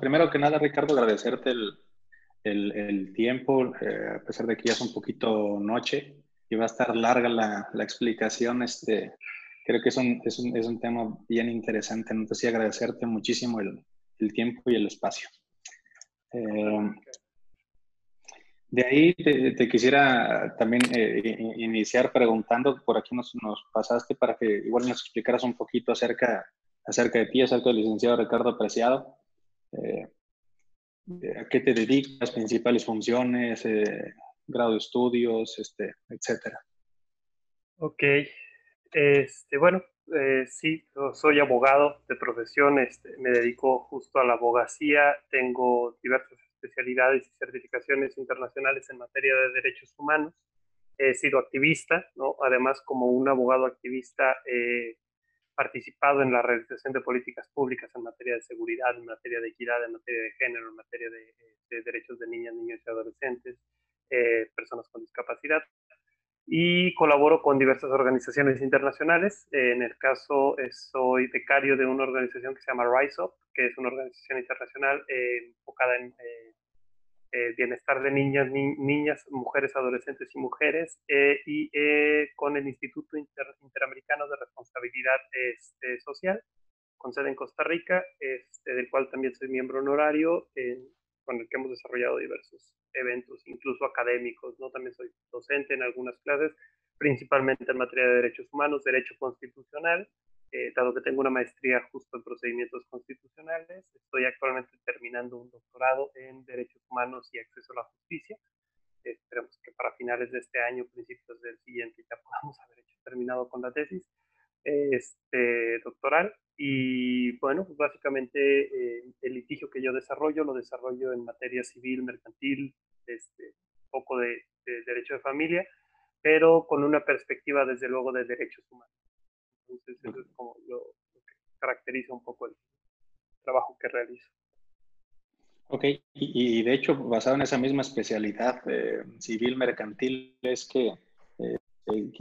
Primero que nada, Ricardo, agradecerte el, el, el tiempo, eh, a pesar de que ya es un poquito noche y va a estar larga la, la explicación, este, creo que es un, es un, es un tema bien interesante. Entonces, sí, agradecerte muchísimo el, el tiempo y el espacio. Eh, de ahí te, quisiera también eh, iniciar preguntando, por aquí nos, nos, pasaste para que igual nos explicaras un poquito acerca, acerca de ti, acerca del licenciado Ricardo Apreciado. Eh, ¿A qué te dedicas? Principales funciones, eh, grado de estudios, este, etcétera. Ok. Este, bueno, sí, soy abogado de profesión, este, me dedico justo a la abogacía, tengo diversas especialidades y certificaciones internacionales en materia de derechos humanos. He sido activista, ¿no? además como un abogado activista participado en la realización de políticas públicas en materia de seguridad, en materia de equidad, en materia de género, en materia de, derechos de niñas, niños y adolescentes, eh, personas con discapacidad y colaboro con diversas organizaciones internacionales. En el caso, eh, soy becario de una organización que se llama Rise Up, que es una organización internacional eh, enfocada en eh, bienestar de niñas, niñas, mujeres, adolescentes y mujeres, y con el Instituto Interamericano de Responsabilidad este, Social, con sede en Costa Rica, este, del cual también soy miembro honorario con el que hemos desarrollado diversos eventos, incluso académicos, ¿no? También soy docente en algunas clases, principalmente en materia de derechos humanos, derecho constitucional, eh, dado que tengo una maestría justo en procedimientos constitucionales, estoy actualmente terminando un doctorado en derechos humanos y acceso a la justicia. esperemos que para finales de este año, principios del siguiente, ya podamos haber hecho terminado con la tesis este, doctoral. Y bueno, pues básicamente eh, el litigio que yo desarrollo lo desarrollo en materia civil, mercantil, este, poco de, derecho de familia, pero con una perspectiva desde luego de derechos humanos. Entonces, eso es como lo, que caracteriza un poco el trabajo que realizo. Ok, y, de hecho, basado en esa misma especialidad eh, civil mercantil, es que eh,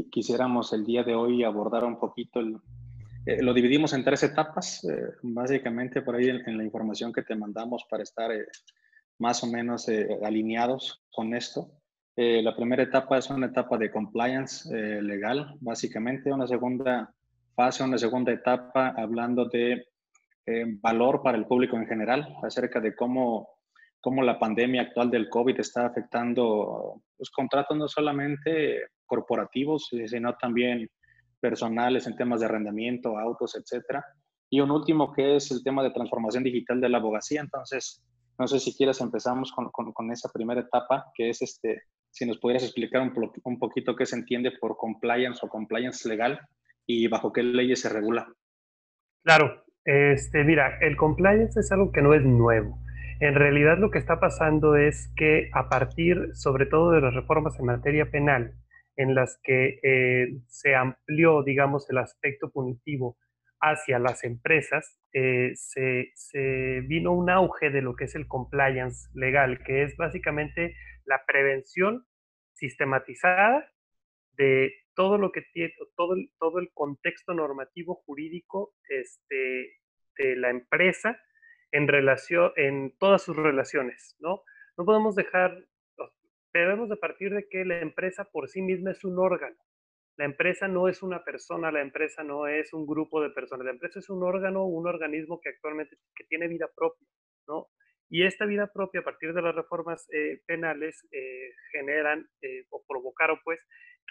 quisiéramos el día de hoy abordar un poquito el, eh, lo dividimos en tres etapas, eh, básicamente por ahí en, la información que te mandamos para estar eh, más o menos alineados con esto. la primera etapa es una etapa de compliance legal, básicamente, una segunda fase, una segunda etapa hablando de valor para el público en general, acerca de cómo, cómo la pandemia actual del COVID está afectando los pues, contratos no solamente corporativos, sino también personales en temas de arrendamiento, autos, etcétera. Y un último que es el tema de transformación digital de la abogacía. Entonces, no sé si quieres empezamos con, con, esa primera etapa, que es este, si nos pudieras explicar un, un, poquito qué se entiende por compliance o compliance legal y bajo qué leyes se regula. Claro, este, mira, el compliance es algo que no es nuevo. En realidad lo que está pasando es que a partir, sobre todo de las reformas en materia penal, en las que eh, se amplió, digamos, el aspecto punitivo hacia las empresas, eh, se, vino un auge de lo que es el compliance legal, que es básicamente la prevención sistematizada de todo lo que tiene, todo el, todo el contexto normativo jurídico este, de la empresa en relación, en todas sus relaciones, ¿no? No podemos dejar debemos de partir de que la empresa por sí misma es un órgano. La empresa no es una persona, la empresa no es un grupo de personas, la empresa es un órgano, un organismo que actualmente que tiene vida propia, ¿no? Y esta vida propia, a partir de las reformas eh, penales, eh, generan eh, o provocaron, pues,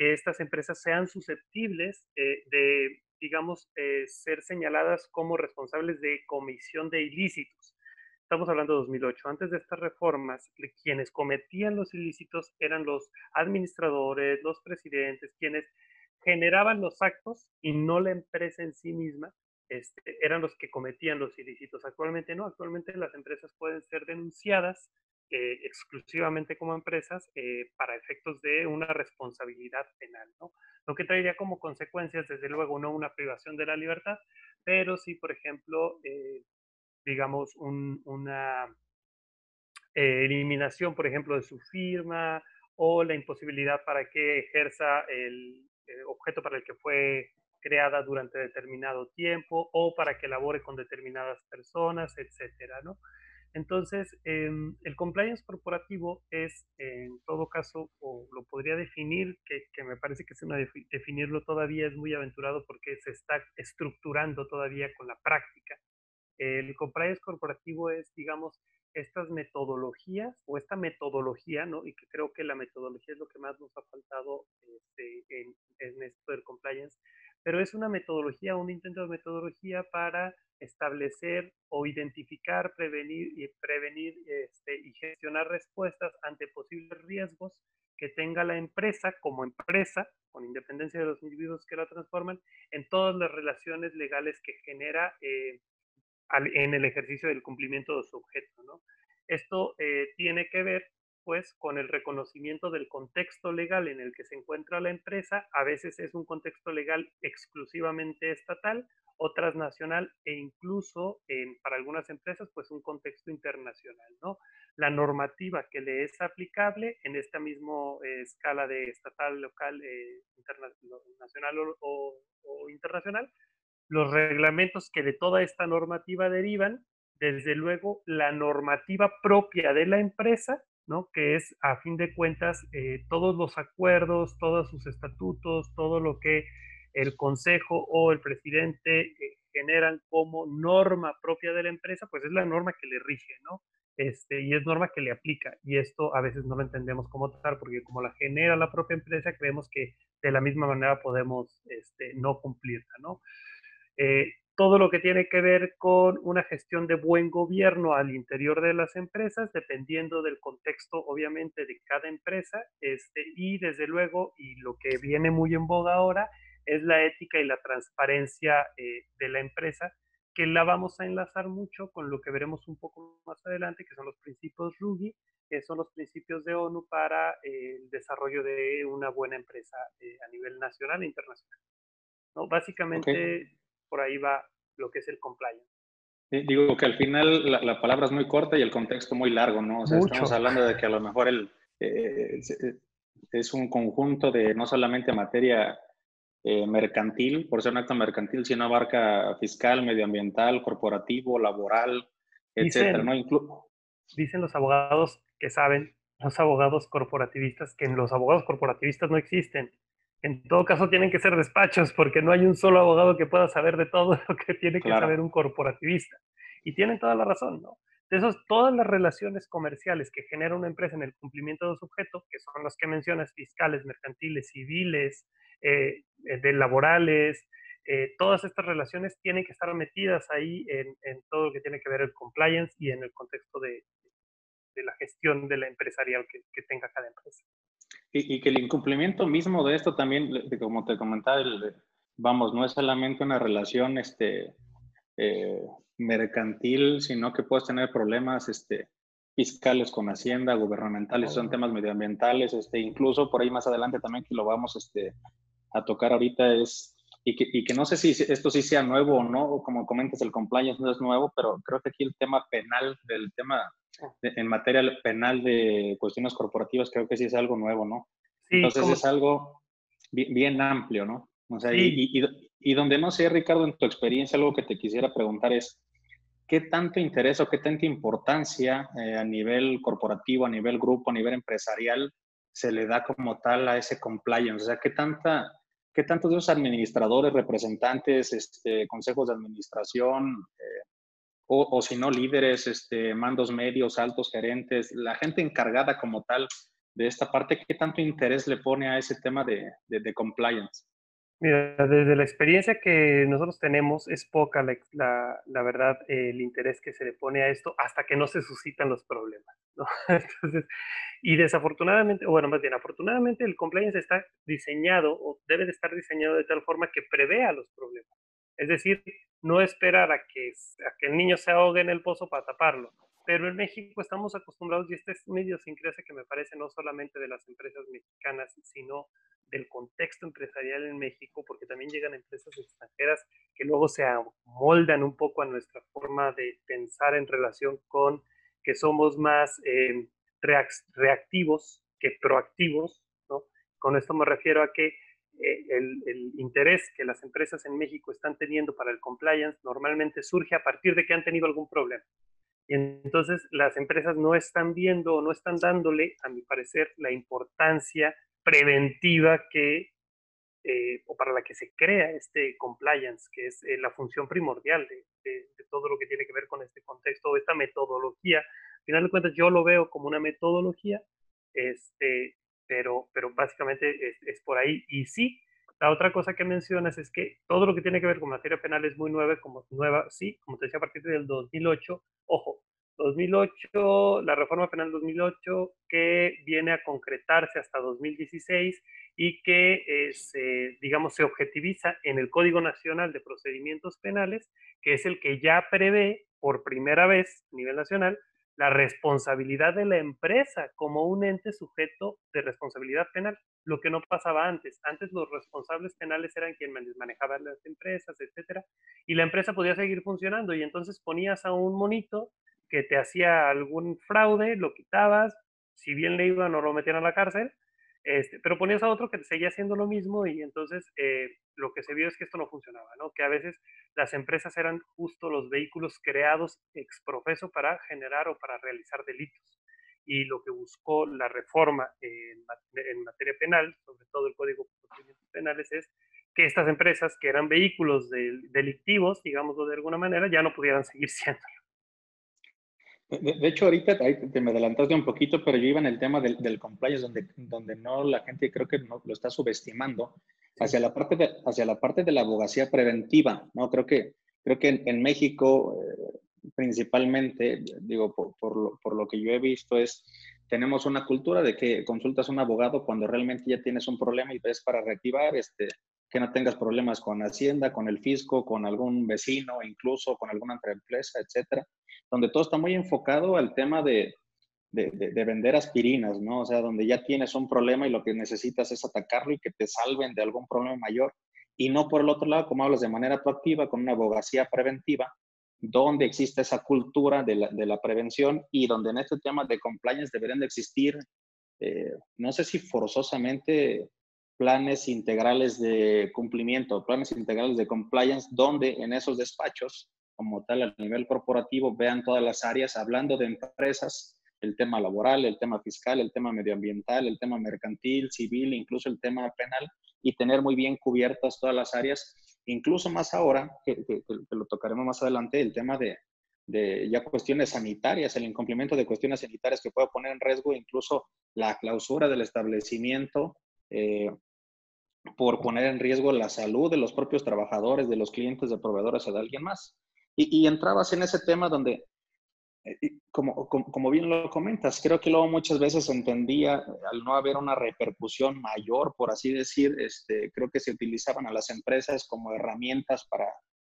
que estas empresas sean susceptibles de, digamos, ser señaladas como responsables de comisión de ilícitos. Estamos hablando de 2008. Antes de estas reformas, quienes cometían los ilícitos eran los administradores, los presidentes, quienes generaban los actos y no la empresa en sí misma, este, eran los que cometían los ilícitos. Actualmente no, actualmente las empresas pueden ser denunciadas eh, exclusivamente como empresas eh, para efectos de una responsabilidad penal, ¿no? Lo que traería como consecuencias, desde luego, no una privación de la libertad, pero sí, por ejemplo, eh, digamos, una eliminación, por ejemplo, de su firma o la imposibilidad para que ejerza el eh, objeto para el que fue creada durante determinado tiempo o para que labore con determinadas personas, etcétera, ¿no? Entonces, em, el compliance corporativo es, en todo caso, o lo podría definir, que, que me parece que es una definirlo todavía es muy aventurado porque se está estructurando todavía con la práctica. El compliance corporativo es, digamos, estas metodologías o esta metodología, ¿no? Y que creo que la metodología es lo que más nos ha faltado este, en, en esto del compliance, pero es una metodología, un intento de metodología para establecer o identificar, prevenir este, y gestionar respuestas ante posibles riesgos que tenga la empresa como empresa, con independencia de los individuos que la transforman, en todas las relaciones legales que genera eh, en el ejercicio del cumplimiento de su objeto. Esto eh, tiene que ver pues con el reconocimiento del contexto legal en el que se encuentra la empresa, a veces es un contexto legal exclusivamente estatal o transnacional e incluso para algunas empresas pues un contexto internacional, ¿no? La normativa que le es aplicable en esta misma eh, escala de estatal, local, eh, nacional o internacional, los reglamentos que de toda esta normativa derivan, desde luego la normativa propia de la empresa, ¿no? que es a fin de cuentas eh, todos los acuerdos, todos sus estatutos, todo lo que el consejo o el presidente eh, generan como norma propia de la empresa, pues es la norma que le rige, ¿no? Este, y es norma que le aplica. Y esto a veces no lo entendemos como tal, porque como la genera la propia empresa, creemos que de la misma manera podemos este, no cumplirla, ¿no? Eh, todo lo que tiene que ver con una gestión de buen gobierno al interior de las empresas, dependiendo del contexto, obviamente, de cada empresa, este, y desde luego, y lo que viene muy en boga ahora, es la ética y la transparencia eh, de la empresa, que la vamos a enlazar mucho con lo que veremos un poco más adelante, que son los principios RUGI, que son los principios de ONU para eh, el desarrollo de una buena empresa a nivel nacional e internacional. ¿No? Básicamente, por ahí va lo que es el compliance. digo que al final la, palabra es muy corta y el contexto muy largo, ¿no? O sea, estamos hablando de que a lo mejor el, eh, eh, es un conjunto de no solamente materia eh, mercantil, por ser un acto mercantil, sino abarca fiscal, medioambiental, corporativo, laboral, etcétera, ¿no? dicen los abogados que saben, los abogados corporativistas, que los abogados corporativistas no existen. En todo caso, tienen que ser despachos porque no hay un solo abogado que pueda saber de todo lo que tiene que saber un corporativista. Y tienen toda la razón, ¿no? Entonces, todas las relaciones comerciales que genera una empresa en el cumplimiento de su objeto, que son los que mencionas, fiscales, mercantiles, civiles, eh, eh, de laborales, eh, todas estas relaciones tienen que estar metidas ahí en, todo lo que tiene que ver el compliance y en el contexto de, la gestión de la empresarial que tenga cada empresa. Y, que el incumplimiento mismo de esto también, como te comentaba, vamos, no es solamente una relación este, eh, mercantil, sino que puedes tener problemas este, fiscales con Hacienda, gubernamentales, son temas medioambientales, este, incluso por ahí más adelante también que lo vamos este, a tocar ahorita es, y que, y que no sé si esto sí sea nuevo o no, como comentas, el compliance no es nuevo, pero creo que aquí el tema penal, del tema en materia penal de cuestiones corporativas, creo que sí es algo nuevo, ¿no? Entonces es algo bien, amplio, ¿no? O sea, y, y, donde no sé, Ricardo, en tu experiencia, algo que te quisiera preguntar es, ¿qué tanto interés o qué tanta importancia eh, a nivel corporativo, a nivel grupo, a nivel empresarial se le da como tal a ese compliance? O sea, ¿qué tanta... ¿Qué tantos de esos administradores, representantes, este, consejos de administración, eh, o, si no líderes, este, mandos medios, altos gerentes, la gente encargada como tal de esta parte, ¿qué tanto interés le pone a ese tema de, de, compliance? Mira, desde la experiencia que nosotros tenemos, es poca la, verdad el interés que se le pone a esto hasta que no se suscitan los problemas. y desafortunadamente, bueno, más bien, afortunadamente el compliance está diseñado o debe de estar diseñado de tal forma que prevea los problemas. Es decir, no esperar a que, a que el niño se ahogue en el pozo para taparlo. Pero en México estamos acostumbrados, y esta es una idiosincrasia que me parece no solamente de las empresas mexicanas, sino del contexto empresarial en México, porque también llegan empresas extranjeras que luego se amoldan un poco a nuestra forma de pensar en relación con que somos más eh, reactivos que proactivos. ¿no? Con esto me refiero a que eh, el, interés que las empresas en México están teniendo para el compliance normalmente surge a partir de que han tenido algún problema. Y entonces las empresas no están viendo o no están dándole, a mi parecer, la importancia preventiva que, eh, o para la que se crea este compliance, que es eh, la función primordial de, todo lo que tiene que ver con este contexto o esta metodología. Al final de cuentas, yo lo veo como una metodología, este, pero, pero básicamente es, es por ahí. Y sí, la otra cosa que mencionas es que todo lo que tiene que ver con materia penal es muy nueva, como nueva, sí, como te decía, a partir del 2008. Ojo, 2008, la reforma penal 2008 que viene a concretarse hasta 2016 y que eh, se, digamos, se objetiviza en el Código Nacional de Procedimientos Penales, que es el que ya prevé por primera vez a nivel nacional la responsabilidad de la empresa como un ente sujeto de responsabilidad penal, lo que no pasaba antes. Antes los responsables penales eran quienes manejaban las empresas, etcétera, y la empresa podía seguir funcionando y entonces ponías a un monito que te hacía algún fraude, lo quitabas, si bien le iban o lo metían a la cárcel, este, pero ponías a otro que seguía haciendo lo mismo y entonces eh, lo que se vio es que esto no funcionaba, ¿no? Que a veces las empresas eran justo los vehículos creados ex profeso para generar o para realizar delitos. Y lo que buscó la reforma en, materia penal, sobre todo el Código de Procedimientos Penales, es que estas empresas que eran vehículos delictivos, digámoslo de alguna manera, ya no pudieran seguir siendo. De, hecho, ahorita te me adelantaste un poquito, pero yo iba en el tema del, del compliance, donde, donde no la gente creo que no, lo está subestimando, hacia la, parte de, hacia la parte de la abogacía preventiva, ¿no? Creo que, creo que en, México, eh, principalmente, digo, por, por, lo, por lo que yo he visto, es tenemos una cultura de que consultas a un abogado cuando realmente ya tienes un problema y ves para reactivar, este, que no tengas problemas con Hacienda, con el fisco, con algún vecino, incluso con alguna otra empresa, etcétera donde todo está muy enfocado al tema de, de, vender aspirinas, ¿no? O sea, donde ya tienes un problema y lo que necesitas es atacarlo y que te salven de algún problema mayor. Y no por el otro lado, como hablas de manera proactiva, con una abogacía preventiva, donde existe esa cultura de la, de la prevención y donde en este tema de compliance deberían de existir, eh, no sé si forzosamente planes integrales de cumplimiento, planes integrales de compliance, donde en esos despachos como tal a nivel corporativo, vean todas las áreas, hablando de empresas, el tema laboral, el tema fiscal, el tema medioambiental, el tema mercantil, civil, incluso el tema penal, y tener muy bien cubiertas todas las áreas, incluso más ahora, que, lo tocaremos más adelante, el tema de, ya cuestiones sanitarias, el incumplimiento de cuestiones sanitarias que puede poner en riesgo incluso la clausura del establecimiento. Eh, por poner en riesgo la salud de los propios trabajadores, de los clientes, de proveedores o de alguien más. Y, entrabas en ese tema donde, eh, como, como, bien lo comentas, creo que luego muchas veces entendía, al no haber una repercusión mayor, por así decir, este, creo que se utilizaban a las empresas como herramientas para,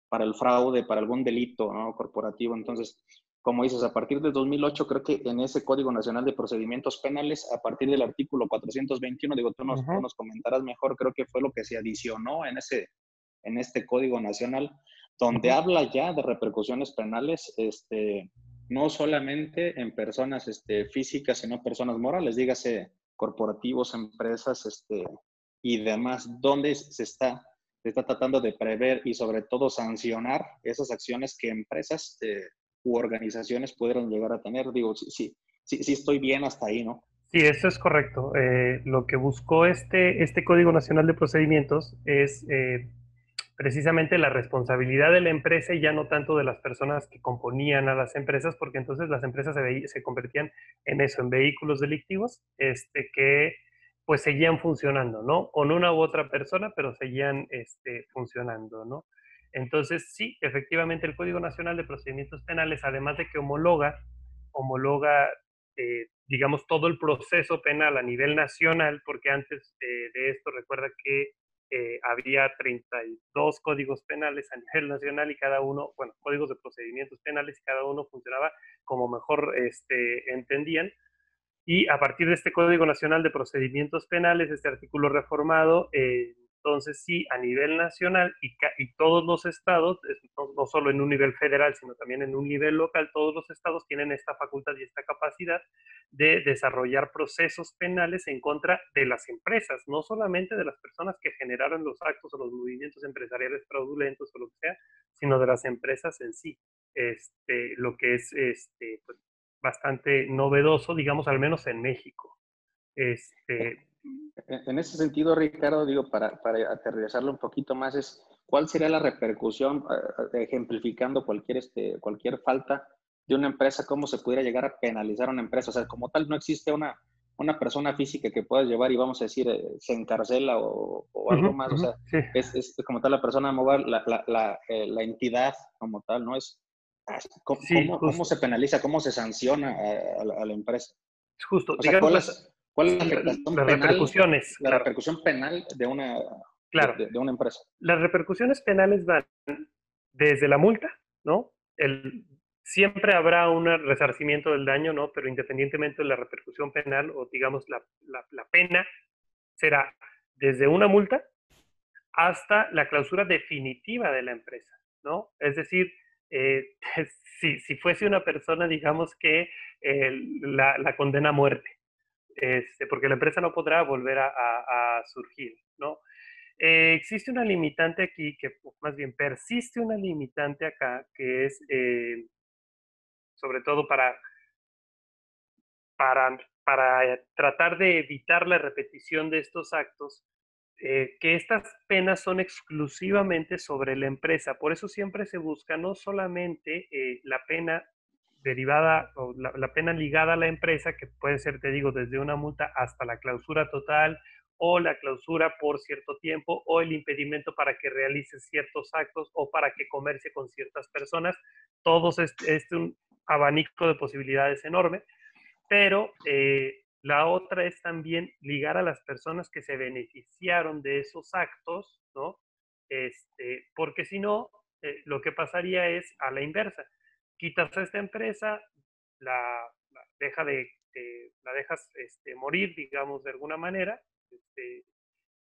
para el fraude, para algún delito ¿no? corporativo. Entonces, como dices, a partir de 2008, creo que en ese Código Nacional de Procedimientos Penales, a partir del artículo 421, digo, tú nos, nos comentarás mejor, creo que fue lo que se adicionó en, ese, en este Código Nacional, donde habla ya de repercusiones penales, este, no solamente en personas este, físicas, sino personas morales, dígase corporativos, empresas este, y demás, donde se está, se está tratando de prever y sobre todo sancionar esas acciones que empresas eh, u organizaciones pudieran llegar a tener. Digo, sí, sí, sí, sí estoy bien hasta ahí, ¿no? Sí, eso es correcto. Eh, lo que buscó este, este Código Nacional de Procedimientos es eh, precisamente la responsabilidad de la empresa y ya no tanto de las personas que componían a las empresas, porque entonces las empresas se, se convertían en eso, en vehículos delictivos, este, que pues seguían funcionando, ¿no? Con una u otra persona, pero seguían este, funcionando, ¿no? Entonces, sí, efectivamente el Código Nacional de Procedimientos Penales, además de que homologa, homologa, eh, digamos, todo el proceso penal a nivel nacional, porque antes de esto recuerda que eh, había 32 códigos penales a nivel nacional y cada uno, bueno, códigos de procedimientos penales y cada uno funcionaba como mejor este, entendían. Y a partir de este Código Nacional de Procedimientos Penales, este artículo reformado, eh, entonces, sí, a nivel nacional y, y todos los estados, no, solo en un nivel federal, sino también en un nivel local, todos los estados tienen esta facultad y esta capacidad de desarrollar procesos penales en contra de las empresas, no solamente de las personas que generaron los actos o los movimientos empresariales fraudulentos o lo que sea, sino de las empresas en sí. este, lo que es este, pues, bastante novedoso, digamos, al menos en México. Este, en ese sentido, Ricardo, digo, para, para aterrizarlo un poquito más, es cuál sería la repercusión, eh, ejemplificando cualquier, este, cualquier falta de una empresa, cómo se pudiera llegar a penalizar a una empresa. O sea, como tal, no existe una, una persona física que puedas llevar y vamos a decir, eh, se encarcela o, algo más. o sea, es, es, como tal la persona la, la, la, eh, la, entidad como tal, ¿no? Es, ¿cómo, cómo, se penaliza, cómo se sanciona a, la, empresa? Justo, digamos, ¿Cuál es la, las repercusiones? La repercusión penal de una, claro. de, una empresa. Las repercusiones penales van desde la multa, ¿no? El, siempre habrá un resarcimiento del daño, ¿no? Pero independientemente de la repercusión penal o digamos la, la, pena, será desde una multa hasta la clausura definitiva de la empresa, ¿no? Es decir, eh, si, si, fuese una persona, digamos que la, la, condena a muerte, este, porque la empresa no podrá volver a, surgir, ¿no? Eh, existe una limitante aquí, que más bien persiste una limitante acá, que es eh, sobre todo para, para, para tratar de evitar la repetición de estos actos, eh, que estas penas son exclusivamente sobre la empresa. Por eso siempre se busca no solamente la pena derivada o la, pena ligada a la empresa, que puede ser, te digo, desde una multa hasta la clausura total o la clausura por cierto tiempo o el impedimento para que realice ciertos actos o para que comercie con ciertas personas. Todos es, es un abanico de posibilidades enorme, pero eh, la otra es también ligar a las personas que se beneficiaron de esos actos, ¿no? Este, porque si no, eh, lo que pasaría es a la inversa quitas a esta empresa, la, deja de, la dejas este, morir, digamos, de alguna manera, este,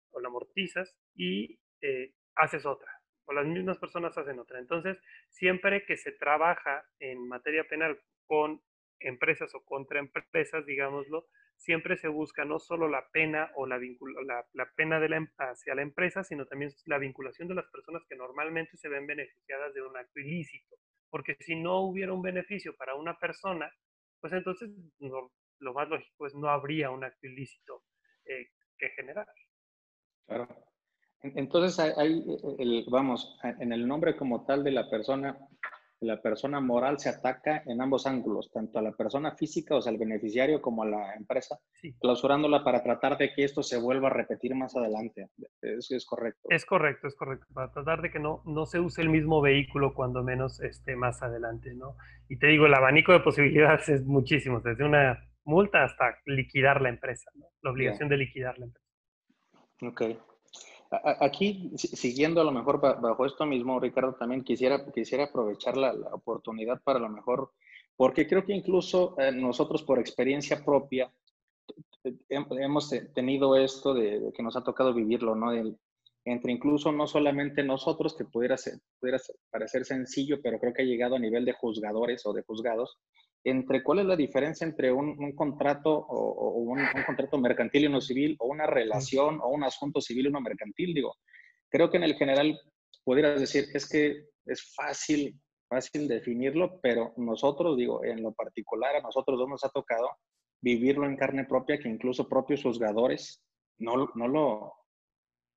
o la amortizas y eh, haces otra, o las mismas personas hacen otra. Entonces, siempre que se trabaja en materia penal con empresas o contra empresas, digámoslo, siempre se busca no solo la pena o la, la, la pena de la, em, hacia la empresa, sino también la vinculación de las personas que normalmente se ven beneficiadas de un acto ilícito porque si no hubiera un beneficio para una persona, pues entonces lo más lógico es no habría un acto ilícito eh, que generar. Claro. Entonces, hay, el, vamos, en el nombre como tal de la persona, la persona moral se ataca en ambos ángulos, tanto a la persona física, o sea, al beneficiario, como a la empresa, clausurándola para tratar de que esto se vuelva a repetir más adelante. Eso es correcto. Es correcto, es correcto, para tratar de que no, no se use el mismo vehículo cuando menos esté más adelante, ¿no? Y te digo, el abanico de posibilidades es muchísimo, desde una multa hasta liquidar la empresa, ¿no? La obligación de liquidar la empresa. Ok. Aquí, siguiendo a lo mejor bajo esto mismo, Ricardo, también quisiera, quisiera aprovechar la, oportunidad para lo mejor, porque creo que incluso eh, nosotros por experiencia propia hemos tenido esto de, que nos ha tocado vivirlo, ¿no? entre incluso no solamente nosotros, que pudiera, ser, pudiera parecer sencillo, pero creo que ha llegado a nivel de juzgadores o de juzgados, entre cuál es la diferencia entre un, contrato o, un, contrato mercantil y uno civil, o una relación o un asunto civil y uno mercantil. Digo, creo que en el general pudieras decir, es que es fácil, fácil definirlo, pero nosotros, digo, en lo particular, a nosotros dos nos ha tocado vivirlo en carne propia, que incluso propios juzgadores no, no lo,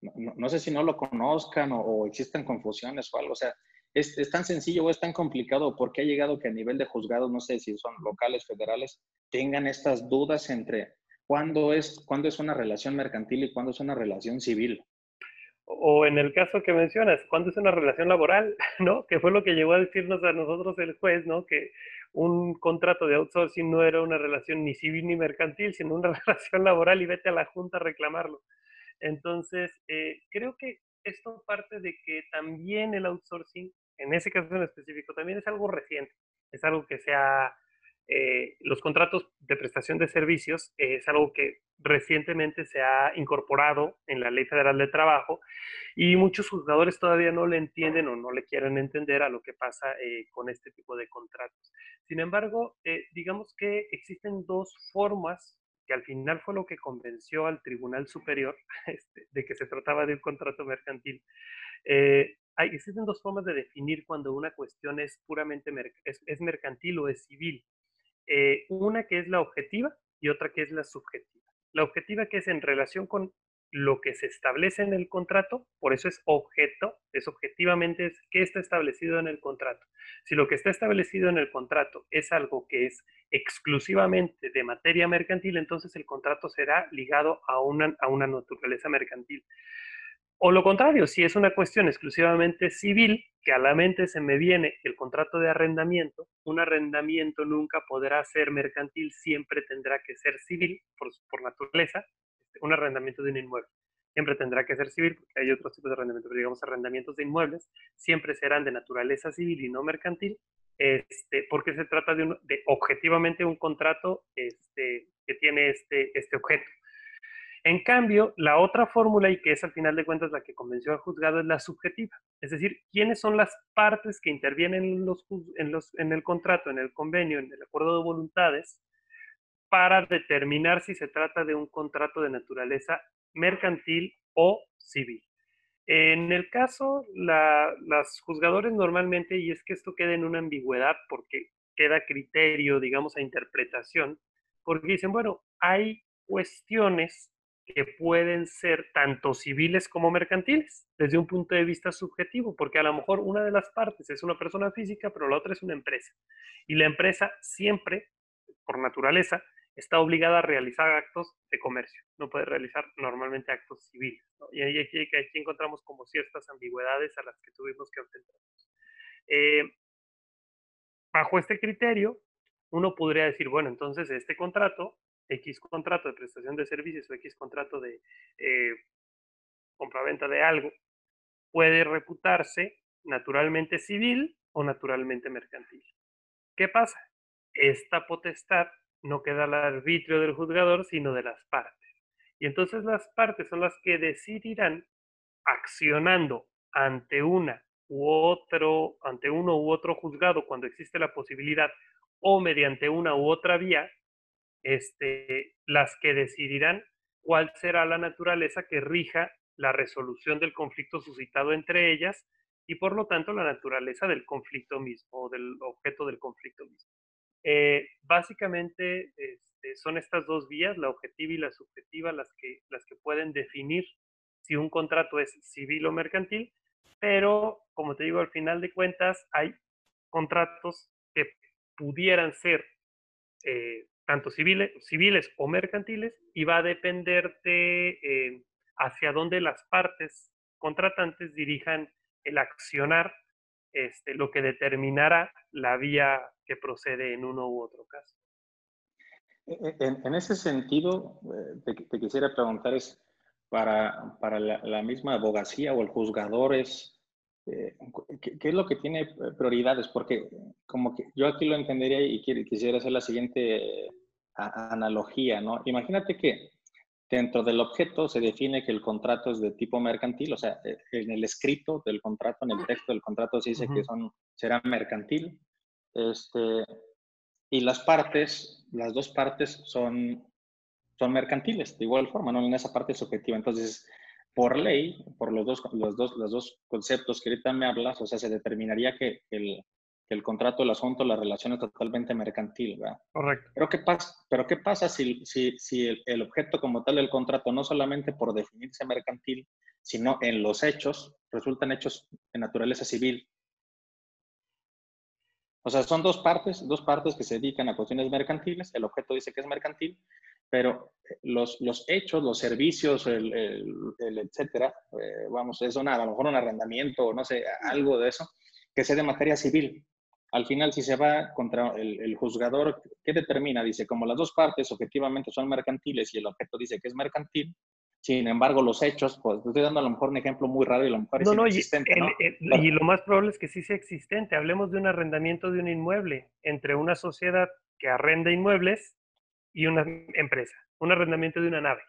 no, sé si no lo conozcan o, o existen confusiones o algo. O sea, es, tan sencillo o es tan complicado porque ha llegado que a nivel de juzgados, no sé si son locales, federales, tengan estas dudas entre cuándo es, cuándo es una relación mercantil y cuándo es una relación civil. O en el caso que mencionas, ¿cuándo es una relación laboral? ¿No? Que fue lo que llegó a decirnos a nosotros el juez, ¿no? Que un contrato de outsourcing no era una relación ni civil ni mercantil, sino una relación laboral y vete a la junta a reclamarlo. Entonces, eh, creo que esto parte de que también el outsourcing en ese caso en específico también es algo reciente, es algo que sea, eh, los contratos de prestación de servicios eh, es algo que recientemente se ha incorporado en la Ley Federal de Trabajo y muchos juzgadores todavía no le entienden o no le quieren entender a lo que pasa eh, con este tipo de contratos. Sin embargo, digamos que existen dos formas que al final fue lo que convenció al Tribunal Superior este, de que se trataba de un contrato mercantil. Hay, existen dos formas de definir cuando una cuestión es puramente es, mercantil o es civil. Eh, una que es la objetiva y otra que es la subjetiva. La objetiva que es en relación con lo que se establece en el contrato, por eso es objeto, es objetivamente es qué está establecido en el contrato. Si lo que está establecido en el contrato es algo que es exclusivamente de materia mercantil, entonces el contrato será ligado a una, a una naturaleza mercantil. O lo contrario, si es una cuestión exclusivamente civil, que a la mente se me viene el contrato de arrendamiento, un arrendamiento nunca podrá ser mercantil, siempre tendrá que ser civil por, naturaleza, un arrendamiento de un inmueble. Siempre tendrá que ser civil, porque hay otros tipos de arrendamiento, pero digamos arrendamientos de inmuebles, siempre serán de naturaleza civil y no mercantil, este, porque se trata de, de objetivamente un contrato este, que tiene este, este objeto. En cambio, la otra fórmula, y que es al final de cuentas la que convenció al juzgado, es la subjetiva. Es decir, quiénes son las partes que intervienen en, el contrato, en el convenio, en el acuerdo de voluntades, para determinar si se trata de un contrato de naturaleza mercantil o civil. En el caso, los juzgadores normalmente, y es que esto queda en una ambigüedad porque queda criterio, digamos, a interpretación, porque dicen, bueno, hay cuestiones que pueden ser tanto civiles como mercantiles, desde un punto de vista subjetivo, porque a lo mejor una de las partes es una persona física, pero la otra es una empresa. Y la empresa siempre, por naturaleza, está obligada a realizar actos de comercio, no puede realizar normalmente actos civiles. Y ahí aquí, aquí, encontramos como ciertas ambigüedades a las que tuvimos que enfrentarnos. Eh, bajo este criterio, uno podría decir, bueno, entonces este contrato X contrato de prestación de servicios o X contrato de eh, compraventa de algo, puede reputarse naturalmente civil o naturalmente mercantil. ¿Qué pasa? Esta potestad no queda al arbitrio del juzgador, sino de las partes. Y entonces las partes son las que decidirán accionando ante una u otro, ante uno u otro juzgado cuando existe la posibilidad o mediante una u otra vía este, las que decidirán cuál será la naturaleza que rija la resolución del conflicto suscitado entre ellas y por lo tanto la naturaleza del conflicto mismo o del objeto del conflicto mismo. Eh, básicamente este, son estas dos vías, la objetiva y la subjetiva, las que, las que pueden definir si un contrato es civil o mercantil, pero como te digo, al final de cuentas hay contratos que pudieran ser eh, tanto civiles, civiles o mercantiles, y va a depender de eh, hacia dónde las partes contratantes dirijan el accionar, este, lo que determinará la vía que procede en uno u otro caso. E, e, en, ese sentido, eh, te, quisiera preguntar, es para, para la, misma abogacía o el juzgador, es, eh, ¿qué, es lo que tiene prioridades? Porque como que yo aquí lo entendería y quisiera hacer la siguiente analogía, ¿no? Imagínate que dentro del objeto se define que el contrato es de tipo mercantil, o sea, e, en el escrito del contrato, en el texto del contrato se dice que son, será mercantil, este, y las partes, las dos partes son, son mercantiles, de igual forma, ¿no? En esa parte subjetiva. Entonces, por ley, por los dos, los dos, los dos conceptos que ahorita me hablas, o sea, se determinaría que el, que el contrato, el asunto, la relación es totalmente mercantil, ¿verdad? Correcto. Pero ¿qué pasa, pero qué pasa si, si, si el, objeto como tal del contrato, no solamente por definirse mercantil, sino en los hechos, resultan hechos de naturaleza civil? O sea, son dos partes, dos partes que se dedican a cuestiones mercantiles, el objeto dice que es mercantil, pero los, los hechos, los servicios, el, el, etcétera, eh, vamos, es una, a lo mejor un arrendamiento o no sé, algo de eso, que sea de materia civil al final si se va contra el, juzgador, ¿qué determina? Dice, como las dos partes objetivamente son mercantiles y el objeto dice que es mercantil, sin embargo, los hechos, pues estoy dando a lo mejor un ejemplo muy raro y a lo mejor es no, inexistente, no, y, lo más probable es que sí sea existente. Hablemos de un arrendamiento de un inmueble entre una sociedad que arrenda inmuebles y una empresa. Un arrendamiento de una nave.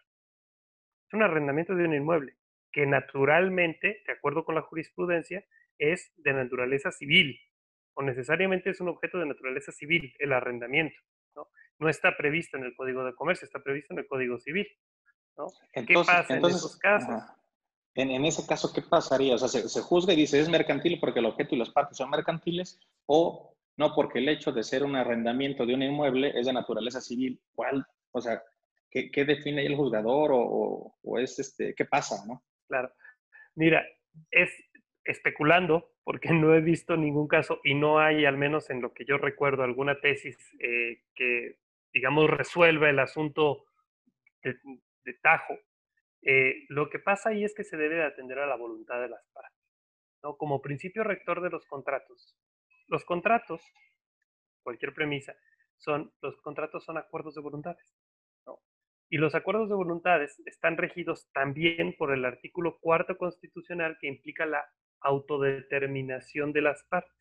Es un arrendamiento de un inmueble que naturalmente, de acuerdo con la jurisprudencia, es de naturaleza civil o necesariamente es un objeto de naturaleza civil, el arrendamiento. ¿no? no está previsto en el Código de Comercio, está previsto en el Código Civil. ¿no? ¿Qué pasa en esos casos? en, ese caso, ¿qué pasaría? O sea, se, juzga y dice, es mercantil porque el objeto y las partes son mercantiles, o no porque el hecho de ser un arrendamiento de un inmueble es de naturaleza civil. ¿Cuál? O sea, ¿qué, define el juzgador o, es este, qué pasa, no? Claro. Mira, es especulando, porque no he visto ningún caso y no hay, al menos en lo que yo recuerdo, alguna tesis eh, que, digamos, resuelva el asunto de, tajo. Eh, lo que pasa ahí es que se debe de atender a la voluntad de las partes, ¿no? Como principio rector de los contratos. Los contratos, cualquier premisa, son, los contratos son acuerdos de voluntades. Y los acuerdos de voluntades están regidos también por el artículo cuarto constitucional que implica la autodeterminación de las partes.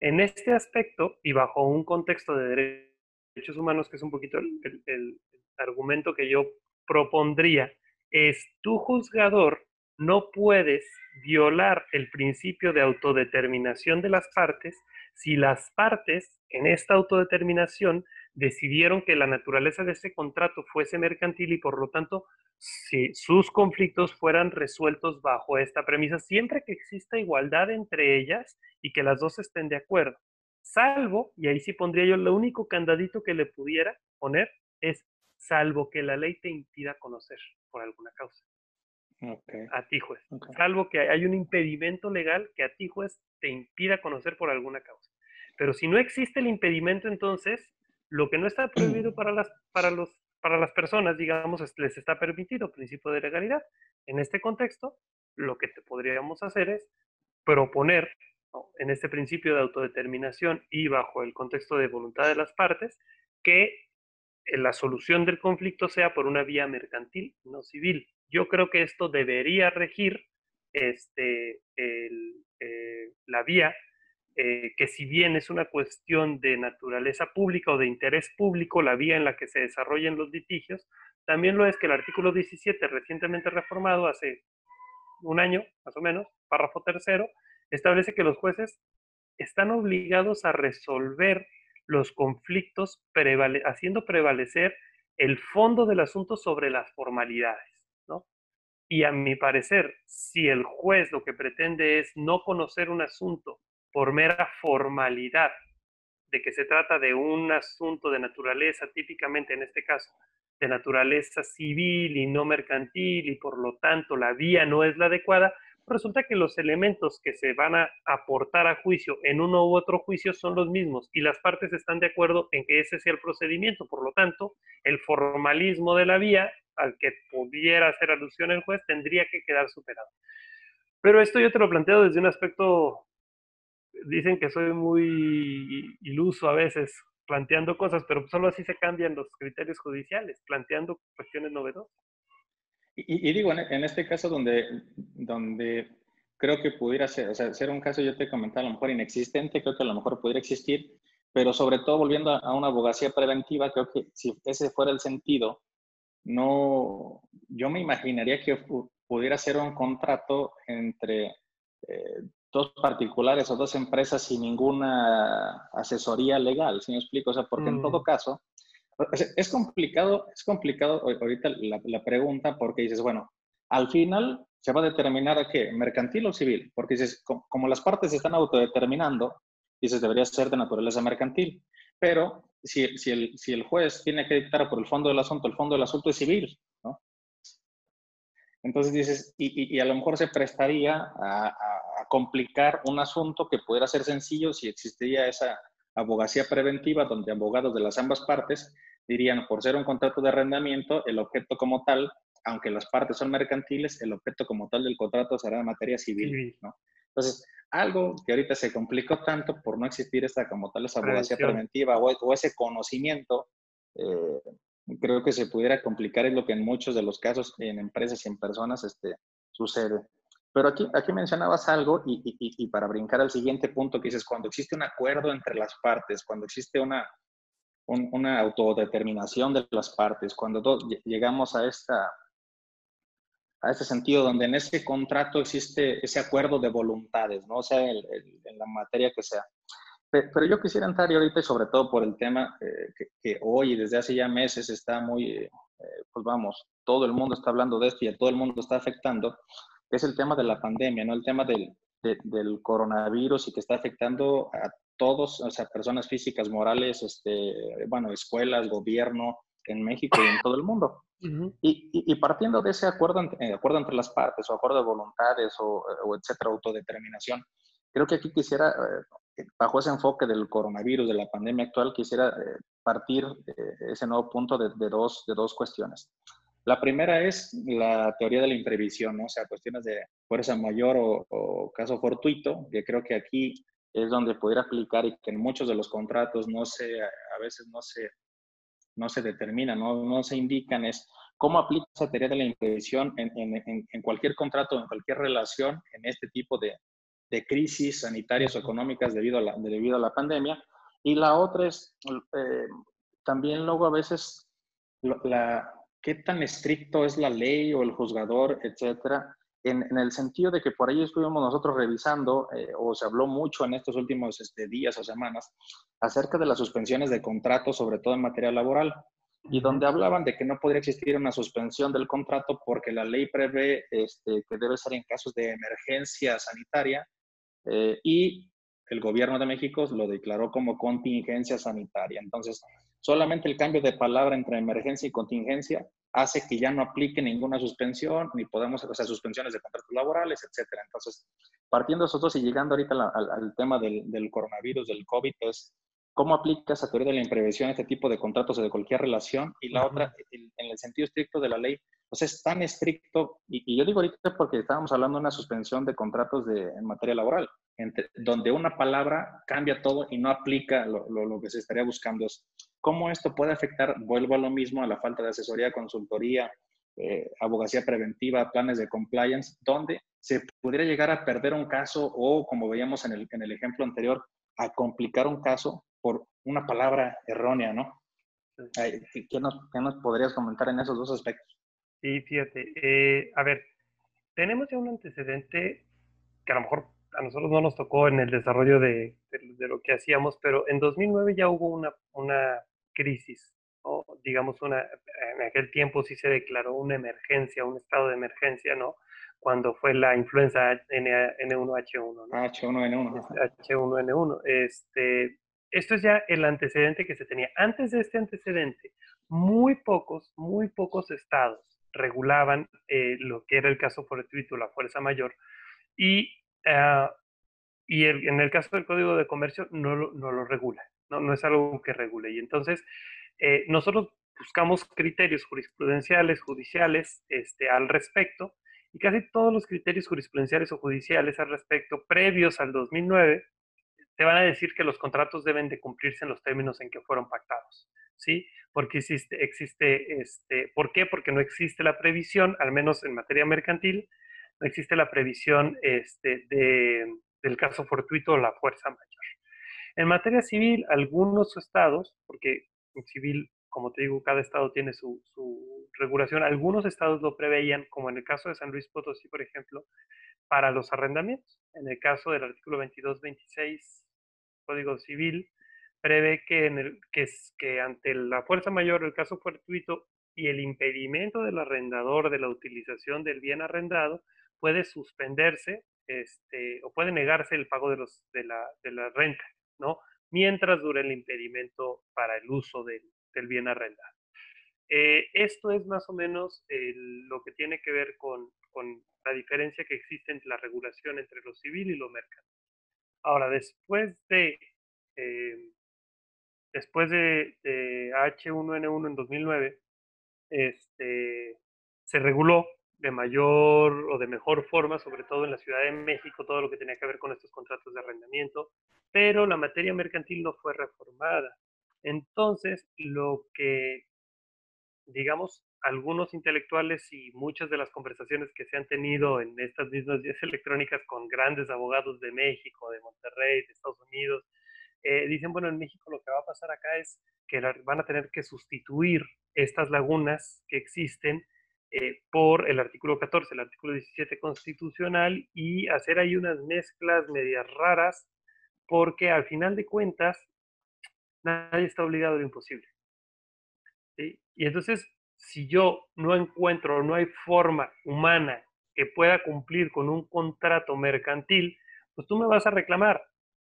En este aspecto, y bajo un contexto de derechos humanos, que es un poquito el, argumento que yo propondría, es tu juzgador no puedes violar el principio de autodeterminación de las partes si las partes en esta autodeterminación decidieron que la naturaleza de ese contrato fuese mercantil y por lo tanto si sus conflictos fueran resueltos bajo esta premisa, siempre que exista igualdad entre ellas y que las dos estén de acuerdo. Salvo, y ahí sí pondría yo, lo único candadito que le pudiera poner es salvo que la ley te impida conocer por alguna causa. A ti, juez. Salvo que hay un impedimento legal que a ti, juez, te impida conocer por alguna causa. Pero si no existe el impedimento, entonces, lo que no está prohibido para las, para los para las personas, digamos, les está permitido principio de legalidad. En este contexto, lo que te podríamos hacer es proponer, en este principio de autodeterminación y bajo el contexto de voluntad de las partes, que eh, la solución del conflicto sea por una vía mercantil, no civil. Yo creo que esto debería regir este, eh, la vía eh, que si bien es una cuestión de naturaleza pública o de interés público, la vía en la que se desarrollan los litigios, también lo es que el artículo 17, recientemente reformado hace un año más o menos, párrafo tercero, establece que los jueces están obligados a resolver los conflictos haciendo prevalecer el fondo del asunto sobre las formalidades. Y a mi parecer, si el juez lo que pretende es no conocer un asunto por mera formalidad de que se trata de un asunto de naturaleza, típicamente en este caso, de naturaleza civil y no mercantil y por lo tanto la vía no es la adecuada, resulta que los elementos que se van a aportar a juicio en uno u otro juicio son los mismos y las partes están de acuerdo en que ese sea el procedimiento. Por lo tanto, el formalismo de la vía al que pudiera hacer alusión el juez tendría que quedar superado. Pero esto yo te lo planteo desde un aspecto dicen que soy muy iluso a veces planteando cosas, pero solo así se cambian los criterios judiciales, planteando cuestiones novedosas. Y, digo, en, este caso donde, donde creo que pudiera ser, o sea, ser un caso, yo te comentaba, a lo mejor inexistente, creo que a lo mejor pudiera existir, pero sobre todo volviendo a, una abogacía preventiva, creo que si ese fuera el sentido, no, yo me imaginaría que pudiera ser un contrato entre eh, dos particulares o dos empresas sin ninguna asesoría legal, si me explico? O sea, porque en todo mm. caso, es complicado, es complicado ahorita la, pregunta porque dices, bueno, al final se va a determinar a qué, mercantil o civil, porque dices, como, las partes están autodeterminando, dices, debería ser de naturaleza mercantil, pero si, si, el, si el juez tiene que dictar por el fondo del asunto, el fondo del asunto es civil. Entonces dices, y, y, a lo mejor se prestaría a, complicar un asunto que pudiera ser sencillo si existiría esa abogacía preventiva donde abogados de las ambas partes dirían, por ser un contrato de arrendamiento, el objeto como tal, aunque las partes son mercantiles, el objeto como tal del contrato será de materia civil. ¿no? Entonces, algo que ahorita se complicó tanto por no existir esta como tal esa abogacía preventiva o, ese conocimiento, eh, creo que se pudiera complicar es lo que en muchos de los casos en empresas y en personas este, sucede. Pero aquí, aquí mencionabas algo y, y, para brincar al siguiente punto que dices, cuando existe un acuerdo entre las partes, cuando existe una, una autodeterminación de las partes, cuando llegamos a, esta, a este sentido donde en ese contrato existe ese acuerdo de voluntades, ¿no? O sea, en la materia que sea. Pero yo quisiera entrar y ahorita, sobre todo por el tema eh, que, que, hoy, desde hace ya meses, está muy, eh, pues vamos, todo el mundo está hablando de esto y a todo el mundo está afectando, es el tema de la pandemia, ¿no? El tema del, del coronavirus y que está afectando a todos, o sea, personas físicas, morales, este, bueno, escuelas, gobierno en México y en todo el mundo. y, y, partiendo de ese acuerdo, eh, acuerdo entre las partes o acuerdo de voluntades o, o etcétera, autodeterminación, creo que aquí quisiera, eh, bajo ese enfoque del coronavirus, de la pandemia actual, quisiera eh, partir ese nuevo punto de, de, dos, de dos cuestiones. La primera es la teoría de la imprevisión, ¿no? o sea, cuestiones de fuerza mayor o, caso fortuito, que creo que aquí es donde pudiera aplicar y que en muchos de los contratos no se, a veces no se, no se determina, no, no se indican, es cómo aplica esa teoría de la imprevisión en, en, en cualquier contrato, en cualquier relación, en este tipo de, de crisis sanitarias o económicas debido a la, debido a la pandemia. Y la otra es, eh, también luego a veces la, qué tan estricto es la ley o el juzgador, etcétera, en, el sentido de que por ahí estuvimos nosotros revisando, eh, o se habló mucho en estos últimos este, días o semanas, acerca de las suspensiones de contratos, sobre todo en materia laboral, y donde hablaban de que no podría existir una suspensión del contrato porque la ley prevé este, que debe ser en casos de emergencia sanitaria, eh, y el gobierno de México lo declaró como contingencia sanitaria. Entonces, solamente el cambio de palabra entre emergencia y contingencia hace que ya no aplique ninguna suspensión, ni podemos hacer suspensiones de contratos laborales, etcétera. Entonces, partiendo de nosotros y llegando ahorita al, tema del, del, coronavirus, del COVID, es cómo aplica esa teoría de la imprevisión a este tipo de contratos o de cualquier relación, y la otra, en el sentido estricto de la ley, pues es tan estricto, y, yo digo ahorita porque estábamos hablando de una suspensión de contratos de, en materia laboral, donde una palabra cambia todo y no aplica lo, lo, que se estaría buscando. Es cómo esto puede afectar, vuelvo a lo mismo, a la falta de asesoría, consultoría, eh, abogacía preventiva, planes de compliance, donde se pudiera llegar a perder un caso o, como veíamos en el, en el ejemplo anterior, a complicar un caso por una palabra errónea, ¿no? ¿Qué nos, ¿Qué nos podrías comentar en esos dos aspectos? Sí, fíjate. Eh, a ver, tenemos ya un antecedente que a lo mejor a nosotros no nos tocó en el desarrollo de, de, lo que hacíamos, pero en 2009 ya hubo una, una crisis, o digamos, una, en aquel tiempo sí se declaró una emergencia, un estado de emergencia, ¿no? Cuando fue la influenza N, 1 h 1 ¿no? H1N1. H1N1. Este, esto es ya el antecedente que se tenía. Antes de este antecedente, muy pocos, muy pocos estados regulaban eh, lo que era el caso fortuito, la fuerza mayor, y, ah, y en el caso del Código de Comercio no lo, no lo regula, ¿no? no es algo que regule. Y entonces eh, nosotros buscamos criterios jurisprudenciales, judiciales este, al respecto, y casi todos los criterios jurisprudenciales o judiciales al respecto, previos al 2009, te van a decir que los contratos deben de cumplirse en los términos en que fueron pactados. ¿sí? Porque existe, existe este, ¿por qué? Porque no existe la previsión, al menos en materia mercantil, no existe la previsión este, de, del caso fortuito o la fuerza mayor. En materia civil, algunos estados, porque en civil, como te digo, cada estado tiene su, su regulación, algunos estados lo preveían, como en el caso de San Luis Potosí, por ejemplo, para los arrendamientos. En el caso del artículo 22-26 Código Civil, prevé que, en el, que, ante la fuerza mayor, el caso fortuito y el impedimento del arrendador de la utilización del bien arrendado, puede suspenderse este, o puede negarse el pago de, los, de, la, de la renta, ¿no? Mientras dure el impedimento para el uso del, bien arrendado. Eh, esto es más o menos lo que tiene que ver con, la diferencia que existe entre la regulación entre lo civil y lo mercantil. Ahora, después de eh, después de, H1N1 en 2009, este, se reguló de mayor o de mejor forma, sobre todo en la Ciudad de México, todo lo que tenía que ver con estos contratos de arrendamiento, pero la materia mercantil no fue reformada. Entonces, lo que, digamos, algunos intelectuales y muchas de las conversaciones que se han tenido en estas mismas vías electrónicas con grandes abogados de México, de Monterrey, de Estados Unidos, eh, dicen, bueno, en México lo que va a pasar acá es que van a tener que sustituir estas lagunas que existen eh, por el artículo 14, el artículo 17 constitucional y hacer ahí unas mezclas medias raras porque al final de cuentas nadie está obligado a lo imposible. Y entonces, si yo no encuentro, no hay forma humana que pueda cumplir con un contrato mercantil, pues tú me vas a reclamar,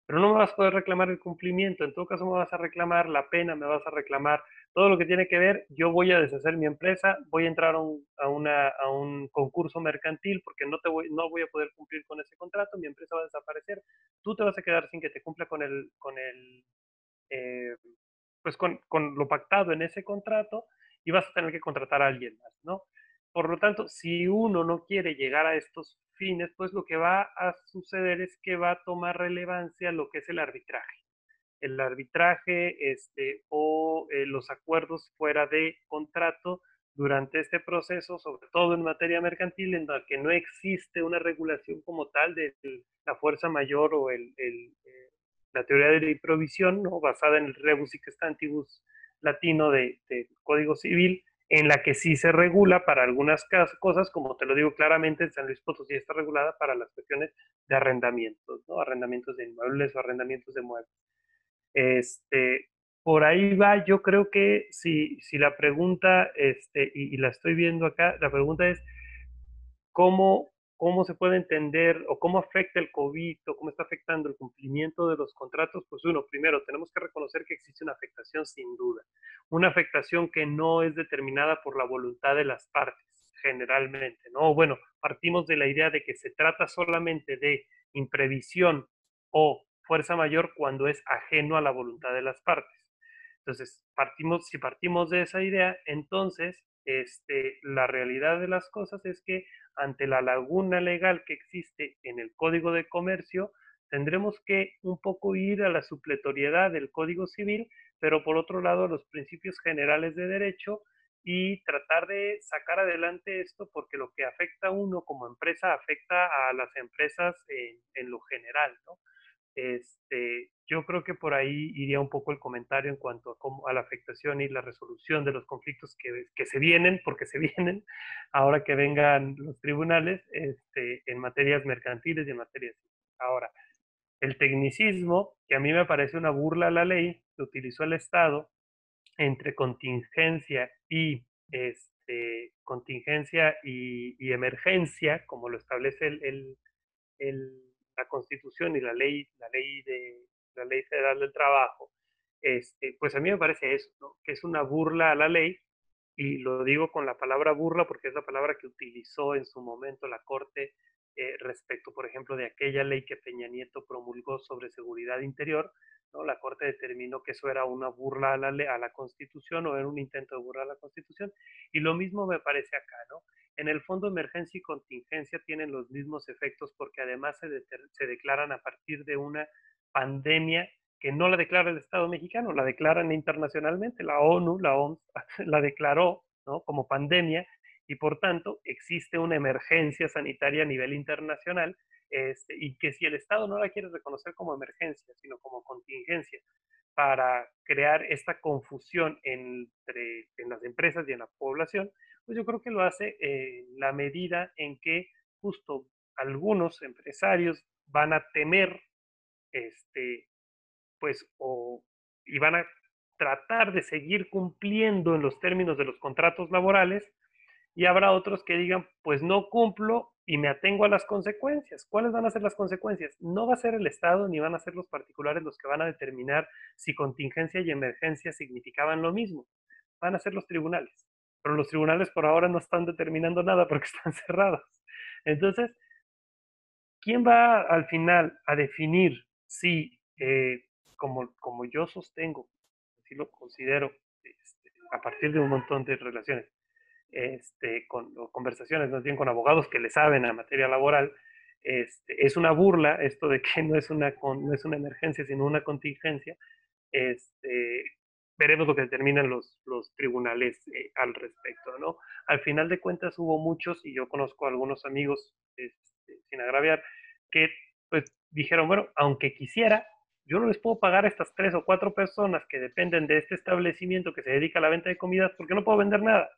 pero no me vas a poder reclamar el cumplimiento, en todo caso me vas a reclamar la pena, me vas a reclamar todo lo que tiene que ver, yo voy a deshacer mi empresa, voy a entrar a un, concurso mercantil porque no, te voy, no voy a poder cumplir con ese contrato, mi empresa va a desaparecer, tú te vas a quedar sin que te cumpla con el, con el, eh, pues con lo pactado en ese contrato y vas a tener que contratar a alguien más, ¿no? Por lo tanto, si uno no quiere llegar a estos fines, pues lo que va a suceder es que va a tomar relevancia lo que es el arbitraje. El arbitraje este, o eh, los acuerdos fuera de contrato durante este proceso, sobre todo en materia mercantil, en la que no existe una regulación como tal de la fuerza mayor o el, eh, la teoría de la provisión, ¿no? basada en el rebus sic stantibus latino del Código Civil, en la que sí se regula para algunas cosas, como te lo digo claramente, en San Luis Potosí está regulada para las cuestiones de arrendamientos, ¿no? Arrendamientos de inmuebles o arrendamientos de muebles. Este, por ahí va, yo creo que si, si la pregunta, este, y, la estoy viendo acá, la pregunta es, ¿cómo cómo se puede entender o cómo afecta el COVID o cómo está afectando el cumplimiento de los contratos, pues uno, primero, tenemos que reconocer que existe una afectación sin duda, una afectación que no es determinada por la voluntad de las partes, generalmente, ¿no? Bueno, partimos de la idea de que se trata solamente de imprevisión o fuerza mayor cuando es ajeno a la voluntad de las partes. Entonces, partimos, si partimos de esa idea, entonces este, la realidad de las cosas es que ante la laguna legal que existe en el Código de Comercio, tendremos que un poco ir a la supletoriedad del Código Civil, pero por otro lado a los principios generales de derecho y tratar de sacar adelante esto porque lo que afecta a uno como empresa afecta a las empresas en, en lo general, ¿no? Este, yo creo que por ahí iría un poco el comentario en cuanto a, cómo, a la afectación y la resolución de los conflictos que, se vienen, porque se vienen, ahora que vengan los tribunales este, en materias mercantiles y en materias. Ahora, el tecnicismo, que a mí me parece una burla a la ley, que utilizó el Estado entre contingencia y este, contingencia y, emergencia, como lo establece el la Constitución y la ley, la ley de la ley federal del trabajo, este, pues a mí me parece eso, que es una burla a la ley, y lo digo con la palabra burla porque es la palabra que utilizó en su momento la Corte eh, respecto, por ejemplo, de aquella ley que Peña Nieto promulgó sobre seguridad interior, ¿no? La Corte determinó que eso era una burla a la, a la Constitución o era un intento de burlar a la Constitución, y lo mismo me parece acá, ¿no? En el fondo emergencia y contingencia tienen los mismos efectos porque además se, declaran a partir de una pandemia que no la declara el Estado mexicano, la declaran internacionalmente, la ONU, la OMS, la declaró como pandemia y por tanto existe una emergencia sanitaria a nivel internacional este, y que si el Estado no la quiere reconocer como emergencia, sino como contingencia, para crear esta confusión entre en las empresas y en la población, pues yo creo que lo hace en la medida en que justo algunos empresarios van a temer, este, pues, o, y van a tratar de seguir cumpliendo en los términos de los contratos laborales, y habrá otros que digan, pues no cumplo y me atengo a las consecuencias. ¿Cuáles van a ser las consecuencias? No va a ser el Estado ni van a ser los particulares los que van a determinar si contingencia y emergencia significaban lo mismo. Van a ser los tribunales pero los tribunales por ahora no están determinando nada porque están cerrados. Entonces, ¿quién va al final a definir si, eh, como, como yo sostengo, así lo considero, este, a partir de un montón de relaciones, este, con conversaciones más bien con abogados que le saben a materia laboral, este, es una burla esto de que no es una, no es una emergencia, sino una contingencia, este, veremos lo que determinan los, tribunales eh, al respecto, ¿no? Al final de cuentas hubo muchos, y yo conozco a algunos amigos, este, sin agraviar, que pues dijeron, bueno, aunque quisiera, yo no les puedo pagar a estas tres o cuatro personas que dependen de este establecimiento que se dedica a la venta de comidas porque no puedo vender nada.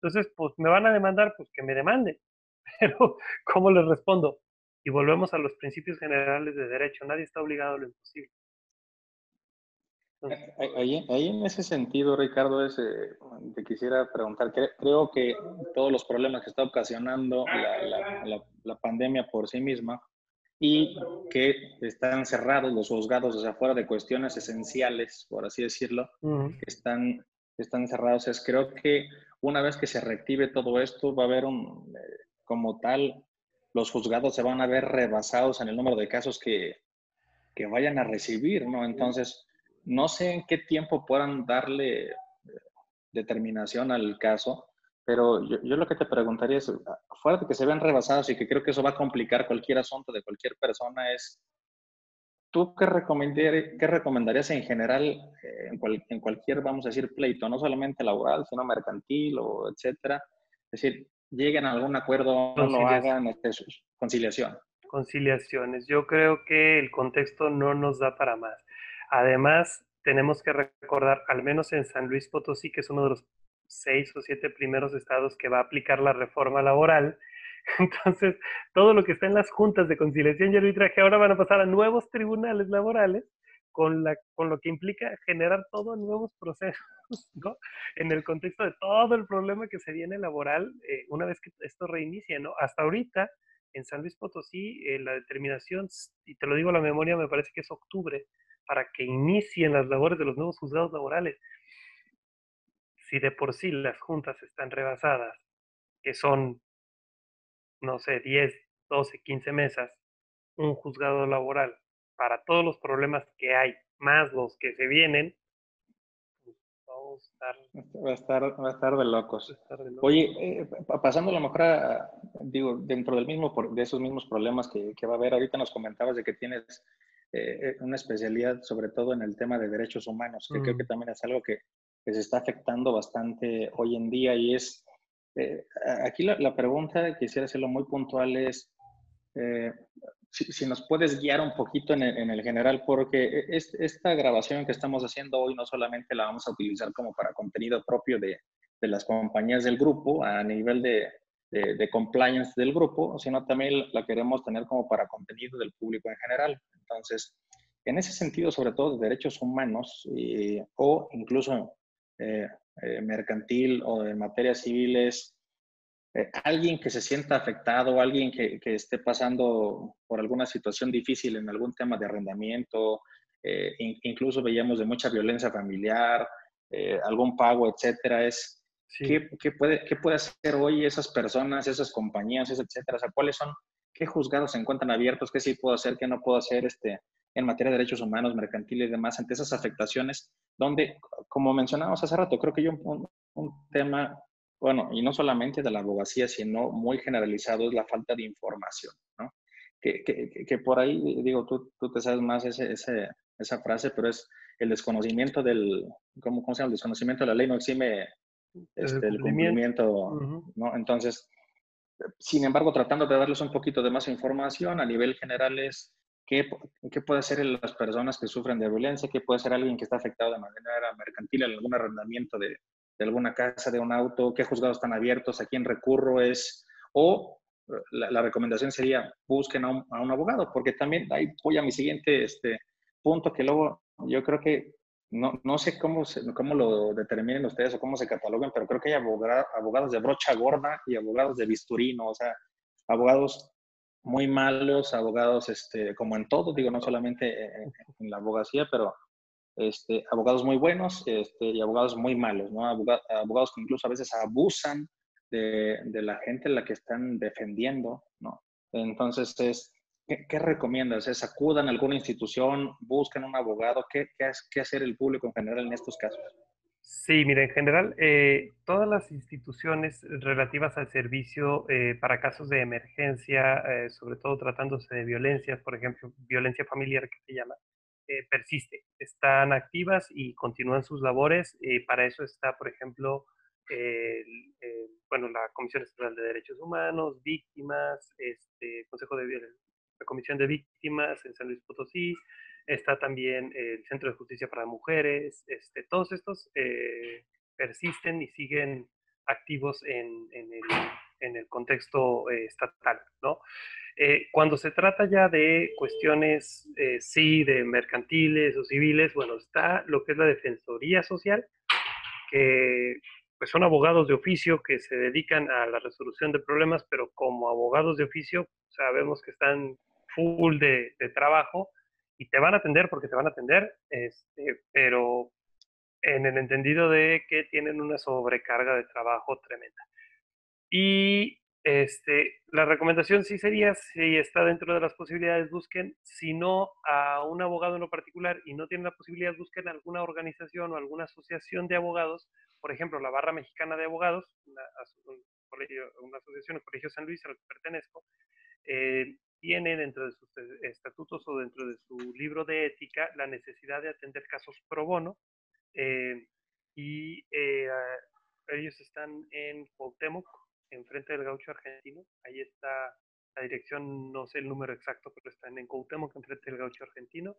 Entonces, pues me van a demandar, pues que me demanden. Pero, ¿cómo les respondo? Y volvemos a los principios generales de derecho. Nadie está obligado a lo imposible. Ahí, ahí, en ese sentido, Ricardo, es, eh, te quisiera preguntar, creo que todos los problemas que está ocasionando la, pandemia por sí misma y que están cerrados los juzgados, o sea, fuera de cuestiones esenciales, por así decirlo, que están, están cerrados, es creo que una vez que se reactive todo esto, va a haber un, eh, como tal, los juzgados se van a ver rebasados en el número de casos que, que vayan a recibir, ¿no? Entonces, no sé en qué tiempo puedan darle determinación al caso, pero yo, lo que te preguntaría es, fuera de que se vean rebasados y que creo que eso va a complicar cualquier asunto de cualquier persona, es, ¿tú qué, qué recomendarías en general eh, en, cualquier, vamos a decir, pleito, no solamente laboral, sino mercantil o etcétera? Es decir, lleguen a algún acuerdo, no lo hagan, este, conciliación. Conciliaciones. Yo creo que el contexto no nos da para más. Además, tenemos que recordar, al menos en San Luis Potosí, que es uno de los seis o siete primeros estados que va a aplicar la reforma laboral, entonces todo lo que está en las juntas de conciliación y arbitraje ahora van a pasar a nuevos tribunales laborales con, la, con lo que implica generar todos nuevos procesos, ¿no? En el contexto de todo el problema que se viene laboral eh, una vez que esto reinicie, ¿no? Hasta ahorita, en San Luis Potosí, eh, la determinación, y te lo digo a la memoria, me parece que es octubre, para que inicien las labores de los nuevos juzgados laborales. Si de por sí las juntas están rebasadas, que son, no sé, 10, 12, 15 mesas, un juzgado laboral para todos los problemas que hay, más los que se vienen, pues, vamos a estar... Va a estar, va a estar de locos. Oye, eh, pasando a lo mejor a, digo, dentro del mismo, de esos mismos problemas que, que va a haber, ahorita nos comentabas de que tienes eh, eh, una especialidad sobre todo en el tema de derechos humanos, que creo que también es algo que, se está afectando bastante hoy en día y es, eh, aquí la, la, pregunta, quisiera hacerlo muy puntual, es si, nos puedes guiar un poquito en el, en el general, porque esta grabación que estamos haciendo hoy no solamente la vamos a utilizar como para contenido propio de, de las compañías del grupo a nivel de, de, compliance del grupo, sino también la queremos tener como para contenido del público en general. Entonces, en ese sentido, sobre todo de derechos humanos o incluso eh, eh, mercantil o de materias civiles, eh, alguien que se sienta afectado, alguien que, que, esté pasando por alguna situación difícil en algún tema de arrendamiento, incluso veíamos de mucha violencia familiar, algún pago, etcétera, es ¿Qué, puede, ¿Qué puede hacer hoy esas personas, esas compañías, etcétera? O sea, ¿cuáles son, qué juzgados se encuentran abiertos, qué sí puedo hacer, qué no puedo hacer este, en materia de derechos humanos, mercantiles y demás, ante esas afectaciones, donde, como mencionábamos hace rato, creo que yo un, un tema, bueno, y no solamente de la abogacía, sino muy generalizado, es la falta de información, ¿no? Que, que, que por ahí, digo, tú, tú te sabes más ese, ese, esa frase, pero es el desconocimiento del, ¿cómo, ¿cómo se llama? El desconocimiento de la ley no exime este, el cumplimiento, ¿no? Entonces, sin embargo, tratando de darles un poquito de más información a nivel general es qué, qué puede hacer las personas que sufren de violencia, qué puede ser alguien que está afectado de manera mercantil en algún arrendamiento de, de alguna casa, de un auto, qué juzgados están abiertos, a quién recurro es, o la, recomendación sería busquen a un, a un, abogado, porque también ahí voy a mi siguiente este, punto que luego yo creo que no, no sé cómo, cómo lo determinen ustedes o cómo se cataloguen, pero creo que hay abogados de brocha gorda y abogados de bisturino, o sea, abogados muy malos, abogados, este, como en todo, digo, no solamente en, la abogacía, pero este, abogados muy buenos este, y abogados muy malos, ¿no? Abogados, que incluso a veces abusan de, de, la gente a la que están defendiendo, ¿no? Entonces es, ¿Qué, recomiendas? ¿Es acudan a alguna institución, busquen un abogado? ¿Qué, qué, hacer el público en general en estos casos? Sí, mira, en general, eh, todas las instituciones relativas al servicio eh, para casos de emergencia, eh, sobre todo tratándose de violencia, por ejemplo, violencia familiar que se llama, persiste. Están activas y continúan sus labores. para eso está, por ejemplo, bueno, la Comisión Estatal de Derechos Humanos, víctimas, este, Consejo de la Comisión de Víctimas en San Luis Potosí, está también el Centro de Justicia para Mujeres, este, todos estos eh, persisten y siguen activos en, el, contexto eh, estatal, ¿no? Eh, cuando se trata ya de cuestiones, sí, de mercantiles o civiles, bueno, está lo que es la Defensoría Social, que pues son abogados de oficio que se dedican a la resolución de problemas, pero como abogados de oficio sabemos que están full de, trabajo y te van a atender porque te van a atender, este, pero en el entendido de que tienen una sobrecarga de trabajo tremenda. Y este, la recomendación sí sería, si está dentro de las posibilidades, busquen, si no a un abogado en lo particular y no tienen la posibilidad, busquen alguna organización o alguna asociación de abogados, por ejemplo, la Barra Mexicana de Abogados, una, asociación, el Colegio San Luis al que pertenezco, eh, tiene dentro de sus estatutos o dentro de su libro de ética la necesidad de atender casos pro bono eh, y eh, ellos están en Cuauhtémoc, enfrente del gaucho argentino. Ahí está la dirección, no sé el número exacto, pero está en Cuauhtémoc, enfrente del gaucho argentino.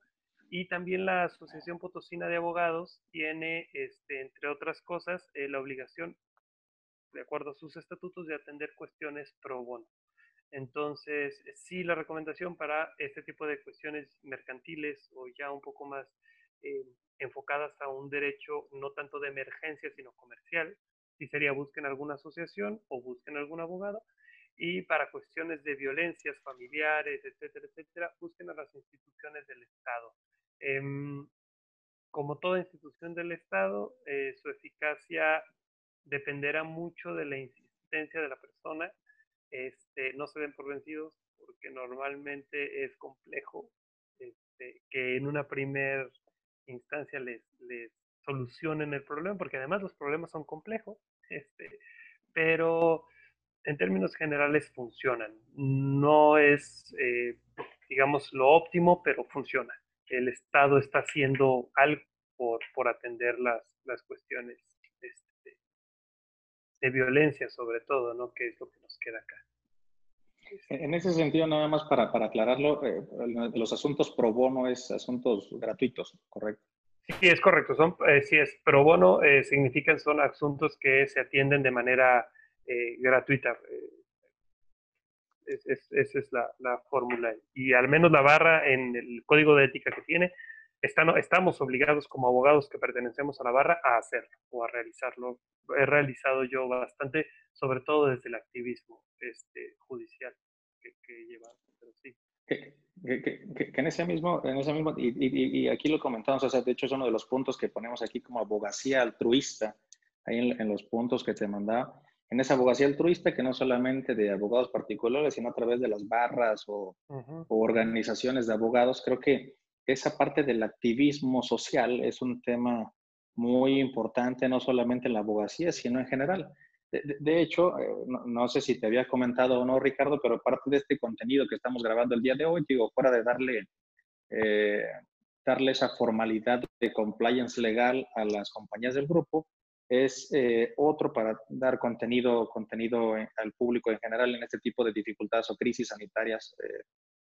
Y también la Asociación Potosina de Abogados tiene, este, entre otras cosas, eh, la obligación, de acuerdo a sus estatutos, de atender cuestiones pro bono. Entonces, sí, la recomendación para este tipo de cuestiones mercantiles o ya un poco más eh, enfocadas a un derecho no tanto de emergencia, sino comercial, sí sería busquen alguna asociación o busquen algún abogado. Y para cuestiones de violencias familiares, etcétera, etcétera, busquen a las instituciones del Estado. Em, como toda institución del Estado, eh, su eficacia dependerá mucho de la insistencia de la persona. Este, no se den por vencidos porque normalmente es complejo este, que en una primera instancia les solucionen el problema, porque además los problemas son complejos, este, pero en términos generales funcionan. No es, eh, digamos, lo óptimo, pero funciona. El Estado está haciendo algo por, por atender las, las cuestiones este, de violencia, sobre todo, ¿no? Que es lo que nos queda acá. En ese sentido, nada más para, para aclararlo, eh, los asuntos pro bono es asuntos gratuitos, ¿correcto? Sí, es correcto. Son, eh, sí, es pro bono, eh, significan son asuntos que se atienden de manera eh, gratuita. esa es la, la fórmula. Y al menos la barra en el código de ética que tiene, estamos obligados como abogados que pertenecemos a la barra a hacerlo o a realizarlo. He realizado yo bastante, sobre todo desde el activismo este, judicial que, que. Pero sí que, en ese mismo, en ese mismo y, aquí lo comentamos, o sea, de hecho es uno de los puntos que ponemos aquí como abogacía altruista, ahí en, los puntos que te mandaba, en esa abogacía altruista que no solamente de abogados particulares, sino a través de las barras o, o organizaciones de abogados, creo que esa parte del activismo social es un tema muy importante, no solamente en la abogacía, sino en general. De, hecho, eh, no, sé si te había comentado o no, Ricardo, pero parte de este contenido que estamos grabando el día de hoy, digo, fuera de darle, eh, darle esa formalidad de compliance legal a las compañías del grupo, es eh, otro para dar contenido, contenido al público en general en este tipo de dificultades o crisis sanitarias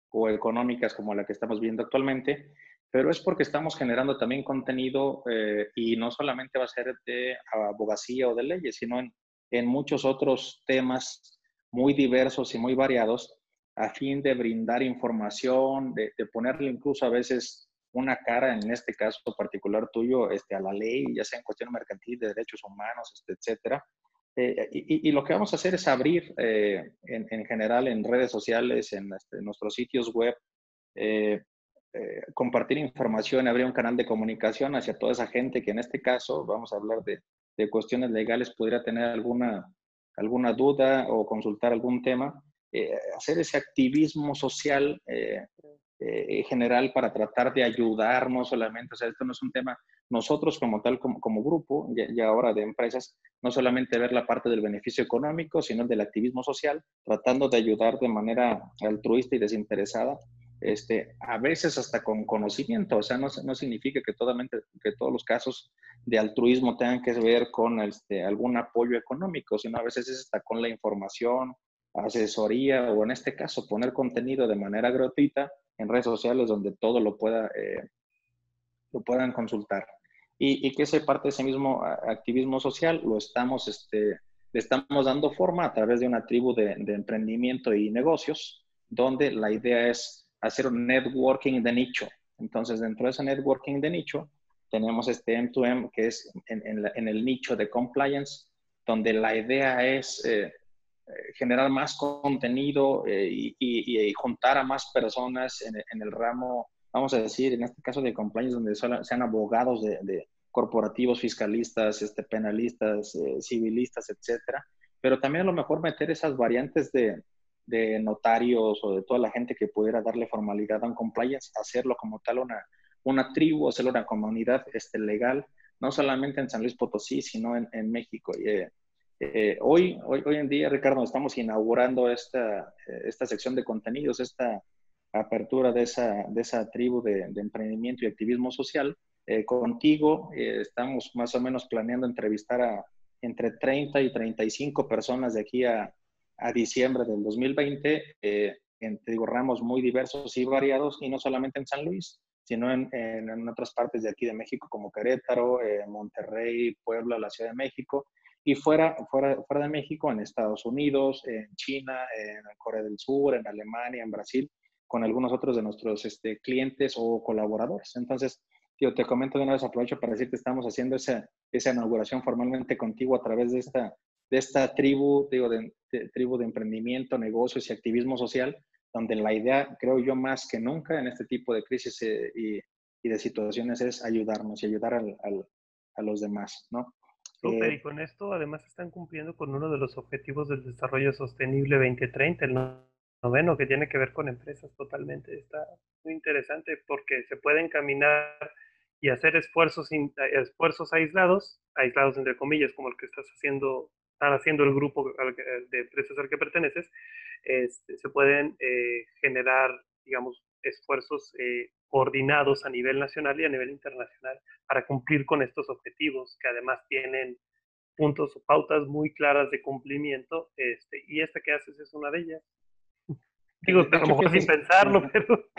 o económicas como la que estamos viendo actualmente, pero es porque estamos generando también contenido y no solamente va a ser de abogacía o de leyes, sino en en muchos otros temas muy diversos y muy variados a fin de brindar información, de, ponerle incluso a veces una cara, en este caso particular tuyo, este, a la ley, ya sea en cuestión mercantil, de derechos humanos, este, etcétera. Eh, y, lo que vamos a hacer es abrir eh, en, general en redes sociales, en, este, nuestros sitios web, eh, compartir información, abrir un canal de comunicación hacia toda esa gente que en este caso, vamos a hablar de de cuestiones legales pudiera tener alguna, alguna duda o consultar algún tema, eh, hacer ese activismo social eh, eh, general para tratar de ayudar, no solamente, o sea, esto no es un tema, nosotros como tal, como, como grupo, y, ahora de empresas, no solamente ver la parte del beneficio económico, sino del activismo social, tratando de ayudar de manera altruista y desinteresada este, a veces hasta con conocimiento, o sea, no, no significa que, que todos los casos de altruismo tengan que ver con este, algún apoyo económico, sino a veces es hasta con la información, asesoría o en este caso poner contenido de manera gratuita en redes sociales donde todo lo, pueda, eh, lo puedan consultar. Y, que ese parte de ese mismo activismo social lo estamos, este, le estamos dando forma a través de una tribu de, de emprendimiento y negocios, donde la idea es hacer un networking de nicho. Entonces, dentro de ese networking de nicho, tenemos este M2M que es en, el nicho de compliance, donde la idea es eh, eh, generar más contenido y, juntar a más personas en, el ramo, vamos a decir, en este caso de compliance, donde sean abogados de, corporativos, fiscalistas, este, penalistas, civilistas, etcétera, pero también a lo mejor meter esas variantes de, de notarios o de toda la gente que pudiera darle formalidad a un compliance, hacerlo como tal una, una tribu, hacerlo una comunidad este, legal, no solamente en San Luis Potosí, sino en, en México. Eh, eh, hoy, hoy, hoy en día, Ricardo, estamos inaugurando esta, eh, esta sección de contenidos, esta apertura de esa, de esa tribu de, de emprendimiento y activismo social. contigo estamos más o menos planeando entrevistar a entre 30 y 35 personas de aquí a, a diciembre del 2020 eh, digo, ramos muy diversos y variados, y no solamente en San Luis, sino en, en, otras partes de aquí de México, como Querétaro, eh, Monterrey, Puebla, la Ciudad de México, y fuera, fuera, fuera de México, en Estados Unidos, en China, en Corea del Sur, en Alemania, en Brasil, con algunos otros de nuestros este, clientes o colaboradores. Entonces, yo te comento de una vez, aprovecho para decirte, estamos haciendo esa, esa inauguración formalmente contigo a través de esta de esta tribu, digo, de, tribu de emprendimiento, negocios y activismo social, donde la idea, creo yo, más que nunca en este tipo de crisis eh, y, de situaciones es ayudarnos y ayudar al, a los demás, ¿no? Super, y eh, con esto además están cumpliendo con uno de los objetivos del desarrollo sostenible 2030, el noveno, que tiene que ver con empresas totalmente. Está muy interesante porque se pueden caminar y hacer esfuerzos, esfuerzos aislados, aislados entre comillas, como el que estás haciendo están haciendo el grupo de empresas al que perteneces, este, se pueden eh, generar, digamos, esfuerzos eh, coordinados a nivel nacional y a nivel internacional para cumplir con estos objetivos, que además tienen puntos o pautas muy claras de cumplimiento, este, y esta que haces es una de ellas. Digo, a lo mejor sin pensarlo, pero,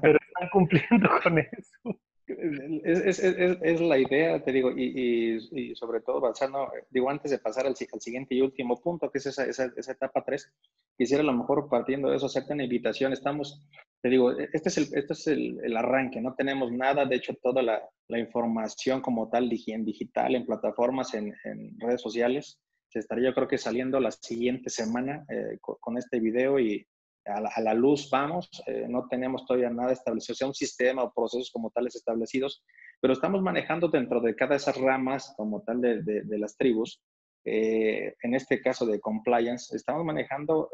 pero están cumpliendo con eso. Es, es, es, la idea, te digo, y, y, sobre todo basando, digo, antes de pasar al, siguiente y último punto, que es esa, esa, esa etapa 3, quisiera a lo mejor partiendo de eso hacerte una invitación. Estamos, te digo, este es el, este es el, el arranque, no tenemos nada, de hecho, toda la, la información como tal en digital, en plataformas, en, redes sociales, se estaría yo creo que saliendo la siguiente semana eh, con, este video y, a la, luz vamos, eh, no tenemos todavía nada establecido, sea un sistema o procesos como tales establecidos, pero estamos manejando dentro de cada de esas ramas como tal de, de, las tribus, eh, en este caso de compliance, estamos manejando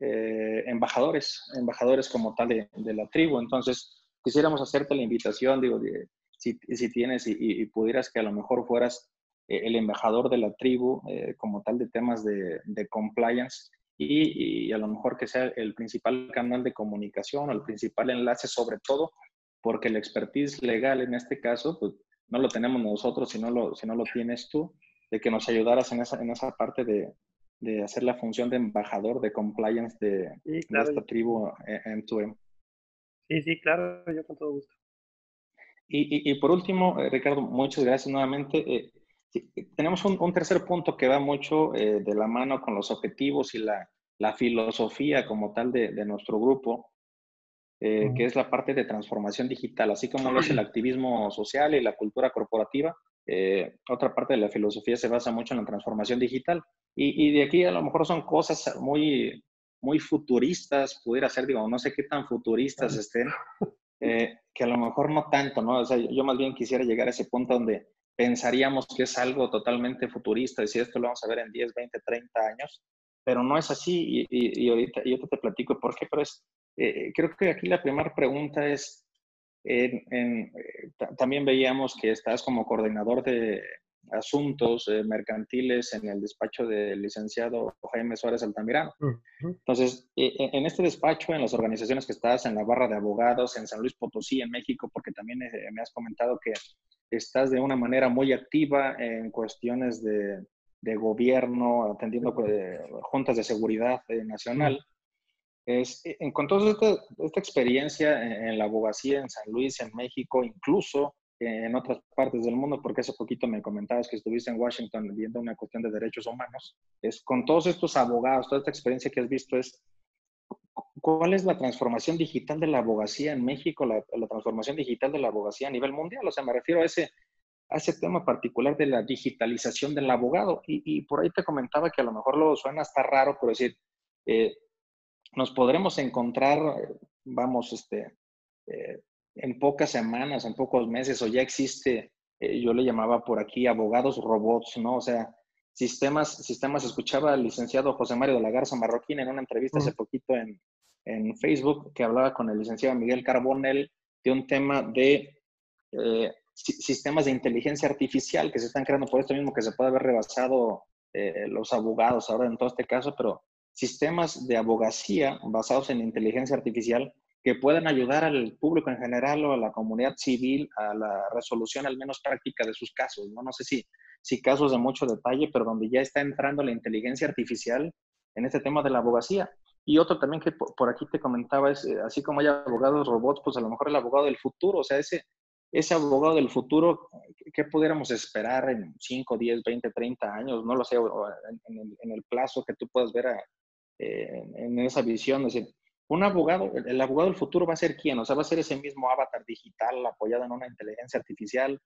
eh, embajadores, embajadores como tal de, la tribu. Entonces, quisiéramos hacerte la invitación, digo, si, si, tienes y, pudieras que a lo mejor fueras el embajador de la tribu como tal de temas de compliance, y, a lo mejor que sea el principal canal de comunicación o el principal enlace sobre todo, porque la expertise legal en este caso, pues no lo tenemos nosotros si no lo, si no lo tienes tú, de que nos ayudaras en esa, en esa parte de, de hacer la función de embajador de compliance de, esta tribu en tu Sí, sí, claro, yo con todo gusto. Y, y, por último, eh, Ricardo, muchas gracias nuevamente. Eh, tenemos un, tercer punto que va mucho eh, de la mano con los objetivos y la, la filosofía como tal de, de nuestro grupo, eh, que es la parte de transformación digital, así como lo es el activismo social y la cultura corporativa. Eh, otra parte de la filosofía se basa mucho en la transformación digital. Y, y, de aquí a lo mejor son cosas muy, muy futuristas, pudiera ser, digo, no sé qué tan futuristas estén, que a lo mejor no tanto, ¿no? O sea, yo más bien quisiera llegar a ese punto donde pensaríamos que es algo totalmente futurista, decir esto lo vamos a ver en 10, 20, 30 años, pero no es así y, y, ahorita yo te platico por qué, pero es, eh, creo que aquí la primera pregunta es, en, eh, también veíamos que estás como coordinador de asuntos eh, mercantiles en el despacho del licenciado Jaime Suárez Altamirano. Entonces, en este despacho, en las organizaciones que estás, en la barra de abogados, en San Luis Potosí, en México, porque también me has comentado que estás de una manera muy activa en cuestiones de, de gobierno, atendiendo pues, juntas de seguridad eh, nacional. Es, eh, en, con toda esta, esta experiencia en, la abogacía en San Luis, en México, incluso en otras partes del mundo, porque hace poquito me comentabas que estuviste en Washington viendo una cuestión de derechos humanos, es con todos estos abogados, toda esta experiencia que has visto, es ¿Cuál es la transformación digital de la abogacía en México, la, transformación digital de la abogacía a nivel mundial? O sea, me refiero a ese, ese tema particular de la digitalización del abogado. Y, por ahí te comentaba que a lo mejor lo suena hasta raro, pero decir, eh, nos podremos encontrar, vamos, este, eh, en pocas semanas, en pocos meses, o ya existe, eh, yo le llamaba por aquí abogados robots, ¿no? O sea, sistemas, sistemas, escuchaba al licenciado José Mario de la Garza Marroquín en una entrevista hace poquito en, en, Facebook que hablaba con el licenciado Miguel Carbonell de un tema de sistemas de inteligencia artificial que se están creando por esto mismo que se puede haber rebasado eh, los abogados ahora en todo este caso, pero sistemas de abogacía basados en inteligencia artificial que pueden ayudar al público en general o a la comunidad civil a la resolución al menos práctica de sus casos. No, no sé si, si casos de mucho detalle, pero donde ya está entrando la inteligencia artificial en este tema de la abogacía. Y otro también que por aquí te comentaba es, eh, así como hay abogados robots, pues a lo mejor el abogado del futuro, o sea, ese, ese abogado del futuro, ¿qué pudiéramos esperar en 5, 10, 20, 30 años? No lo sé, en, el, plazo que tú puedas ver eh, en esa visión. Es decir, un abogado, el abogado del futuro va a ser quién? O sea, va a ser ese mismo avatar digital apoyado en una inteligencia artificial,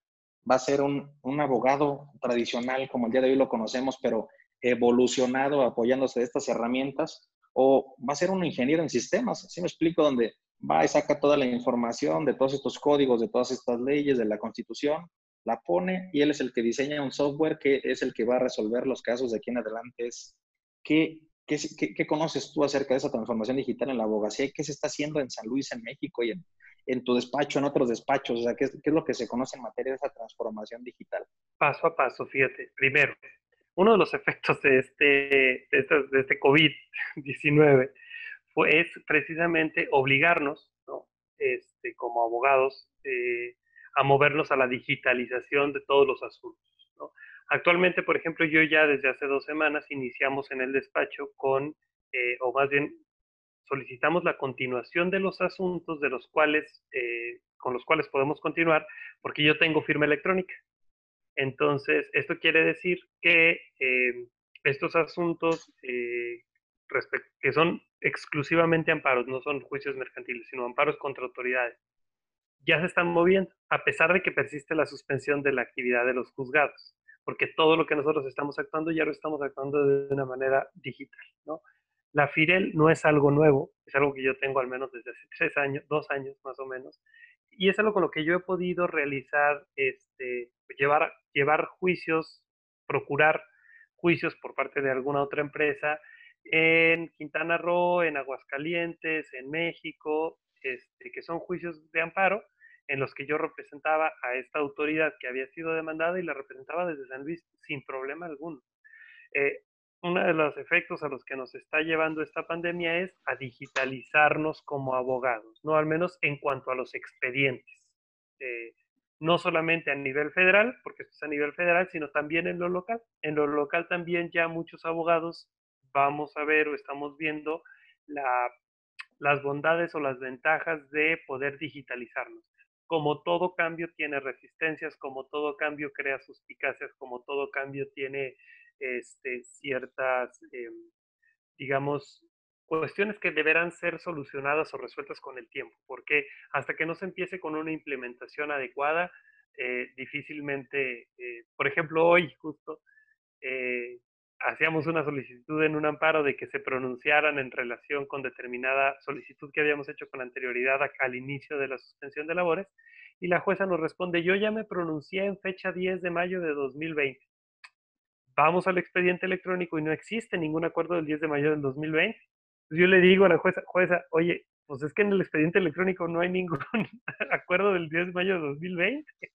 va a ser un, un abogado tradicional como el día de hoy lo conocemos, pero evolucionado apoyándose de estas herramientas, o va a ser un ingeniero en sistemas, ¿sí me explico? Donde va y saca toda la información de todos estos códigos, de todas estas leyes, de la constitución, la pone y él es el que diseña un software que es el que va a resolver los casos de aquí en adelante. ¿qué, qué, conoces tú acerca de esa transformación digital en la abogacía? ¿Qué se está haciendo en San Luis, en México y en, en tu despacho, en otros despachos? O sea, ¿qué, ¿qué, es lo que se conoce en materia de esa transformación digital? Paso a paso, fíjate. Primero, uno de los efectos de este, de este, de este COVID-19 es precisamente obligarnos, este, como abogados, eh, a movernos a la digitalización de todos los asuntos. Actualmente, por ejemplo, yo ya desde hace dos semanas iniciamos en el despacho con, eh, o más bien solicitamos la continuación de los asuntos de los cuales, eh, con los cuales podemos continuar, porque yo tengo firma electrónica. Entonces, esto quiere decir que estos asuntos que son exclusivamente amparos, no son juicios mercantiles, sino amparos contra autoridades, ya se están moviendo, a pesar de que persiste la suspensión de la actividad de los juzgados, porque todo lo que nosotros estamos actuando ya lo estamos actuando de una manera digital, ¿no? La FIREL no es algo nuevo, es algo que yo tengo al menos desde hace tres años, dos años más o menos, y es algo con lo que yo he podido realizar, este, llevar, llevar juicios, procurar juicios por parte de alguna otra empresa en Quintana Roo, en Aguascalientes, en México, este, que son juicios de amparo en los que yo representaba a esta autoridad que había sido demandada y la representaba desde San Luis sin problema alguno. Eh, uno de los efectos a los que nos está llevando esta pandemia es a digitalizarnos como abogados, no al menos en cuanto a los expedientes. Eh, no solamente a nivel federal, porque esto es a nivel federal, sino también en lo local. En lo local también ya muchos abogados vamos a ver o estamos viendo las bondades o las ventajas de poder digitalizarnos. Como todo cambio tiene resistencias, como todo cambio crea suspicacias, como todo cambio tiene este, ciertas, em, digamos, cuestiones que deberán ser solucionadas o resueltas con el tiempo, porque hasta que no se empiece con una implementación adecuada, eh, difícilmente, eh, por ejemplo, hoy justo eh, hacíamos una solicitud en un amparo de que se pronunciaran en relación con determinada solicitud que habíamos hecho con anterioridad al inicio de la suspensión de labores, y la jueza nos responde, yo ya me pronuncié en fecha 10 de mayo de 2020. Vamos al expediente electrónico y no existe ningún acuerdo del 10 de mayo del 2020. yo le digo a la jueza, jueza, oye, pues es que en el expediente electrónico no hay ningún acuerdo del 10 de mayo de 2020.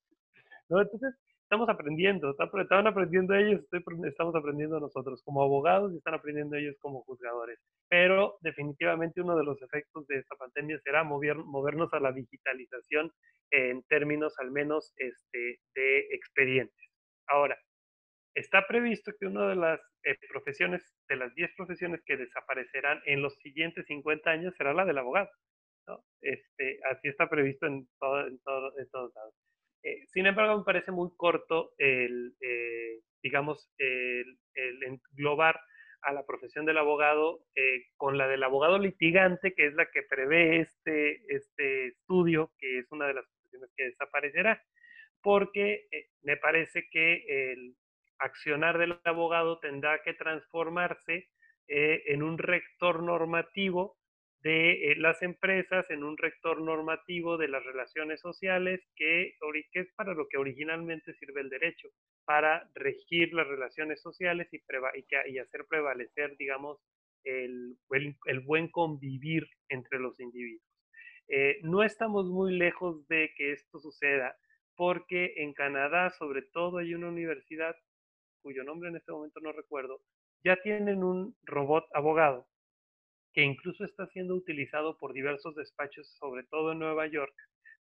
¿No? Entonces, estamos aprendiendo, están aprendiendo ellos, estamos aprendiendo nosotros como abogados y están aprendiendo ellos como juzgadores. Pero definitivamente uno de los efectos de esta pandemia será mover, movernos a la digitalización en términos al menos este, de expedientes. Ahora, está previsto que una de las eh, profesiones, de las 10 profesiones que desaparecerán en los siguientes 50 años será la del abogado. Este, así está previsto en, todo, en, todo, en todos lados. Eh, sin embargo, me parece muy corto el, eh, digamos, el, englobar a la profesión del abogado eh, con la del abogado litigante, que es la que prevé este, este estudio, que es una de las profesiones que desaparecerá. porque eh, me parece que el accionar del abogado tendrá que transformarse eh, en un rector normativo de las empresas, en un rector normativo de las relaciones sociales, que, que es para lo que originalmente sirve el derecho, para regir las relaciones sociales y, y, hacer prevalecer, digamos, el, el, buen convivir entre los individuos. Eh, no estamos muy lejos de que esto suceda, porque en Canadá, sobre todo, hay una universidad cuyo nombre en este momento no recuerdo, ya tienen un robot abogado que incluso está siendo utilizado por diversos despachos, sobre todo en Nueva York,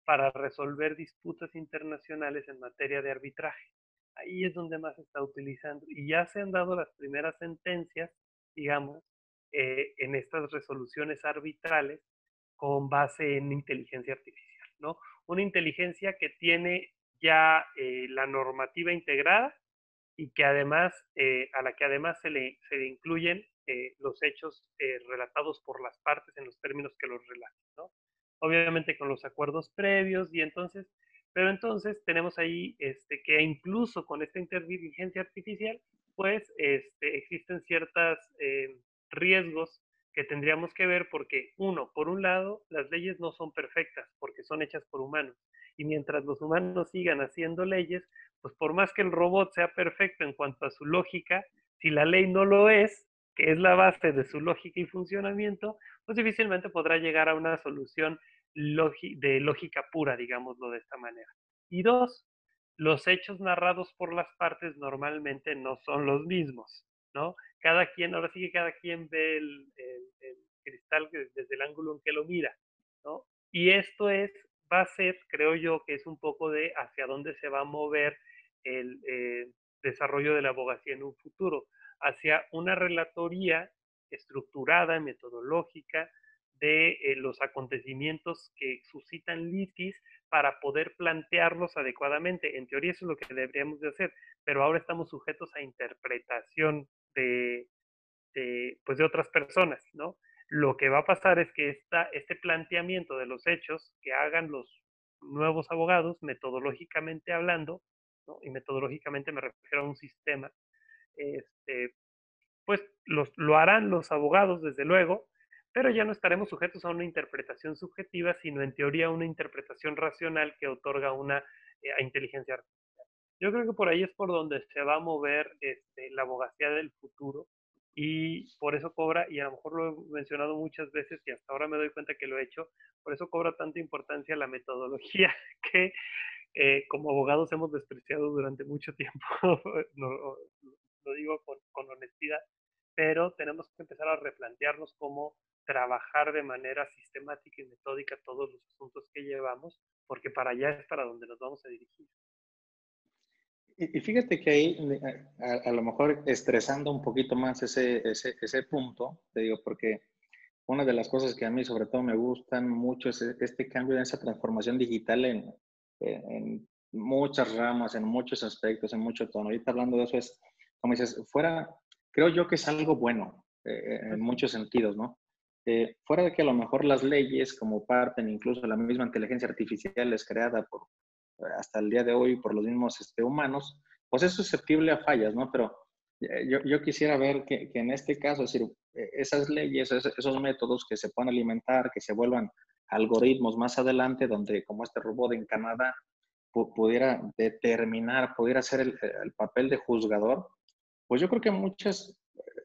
para resolver disputas internacionales en materia de arbitraje. Ahí es donde más se está utilizando. Y ya se han dado las primeras sentencias, digamos, eh, en estas resoluciones arbitrales con base en inteligencia artificial, ¿no? Una inteligencia que tiene ya eh, la normativa integrada y que además, eh, a la que además se le, se le incluyen eh, los hechos relatados por las partes en los términos que los relatan, ¿no? Obviamente con los acuerdos previos y entonces, pero entonces tenemos ahí este, que incluso con esta inteligencia artificial, pues este, existen ciertos riesgos que tendríamos que ver porque, uno, por un lado, las leyes no son perfectas porque son hechas por humanos. Y mientras los humanos sigan haciendo leyes, pues por más que el robot sea perfecto en cuanto a su lógica, si la ley no lo es, que es la base de su lógica y funcionamiento, pues difícilmente podrá llegar a una solución de lógica pura, digámoslo de esta manera. Y dos, los hechos narrados por las partes normalmente no son los mismos, ¿no? cada quien, ahora sí que cada quien ve el, cristal desde el ángulo en que lo mira, ¿no? Y esto es, va a ser, creo yo, que es un poco de hacia dónde se va a mover el eh, desarrollo de la abogacía en un futuro, hacia una relatoría estructurada, metodológica, de eh, los acontecimientos que suscitan litis para poder plantearlos adecuadamente. En teoría eso es lo que deberíamos de hacer, pero ahora estamos sujetos a interpretación de, pues de otras personas, ¿no? Lo que va a pasar es que esta, este planteamiento de los hechos que hagan los nuevos abogados, metodológicamente hablando, ¿no? y metodológicamente me refiero a un sistema, este, pues los, lo harán los abogados, desde luego, pero ya no estaremos sujetos a una interpretación subjetiva, sino en teoría una interpretación racional que otorga una eh, inteligencia artificial. Yo creo que por ahí es por donde se va a mover este, la abogacía del futuro y por eso cobra, y a lo mejor lo he mencionado muchas veces y hasta ahora me doy cuenta que lo he hecho, por eso cobra tanta importancia la metodología que eh, como abogados hemos despreciado durante mucho tiempo, lo digo con, con honestidad, pero tenemos que empezar a replantearnos cómo trabajar de manera sistemática y metódica todos los asuntos que llevamos, porque para allá es para donde nos vamos a dirigir. Y, fíjate que ahí, a, lo mejor estresando un poquito más ese, ese, ese, punto, te digo, porque una de las cosas que a mí sobre todo me gustan mucho es este cambio, esa transformación digital en, en muchas ramas, en muchos aspectos, en mucho tono. Ahorita hablando de eso es, como dices, fuera, creo yo que es algo bueno eh, en muchos sentidos, ¿no? Eh, fuera de que a lo mejor las leyes como parten, incluso la misma inteligencia artificial es creada por hasta el día de hoy por los mismos este, humanos, pues es susceptible a fallas, ¿no? Pero eh, yo, yo quisiera ver que, que, en este caso, es decir, eh, esas leyes, esos, métodos que se puedan alimentar, que se vuelvan algoritmos más adelante, donde como este robot en Canadá pudiera determinar, pudiera ser el, el, papel de juzgador, pues yo creo que muchas,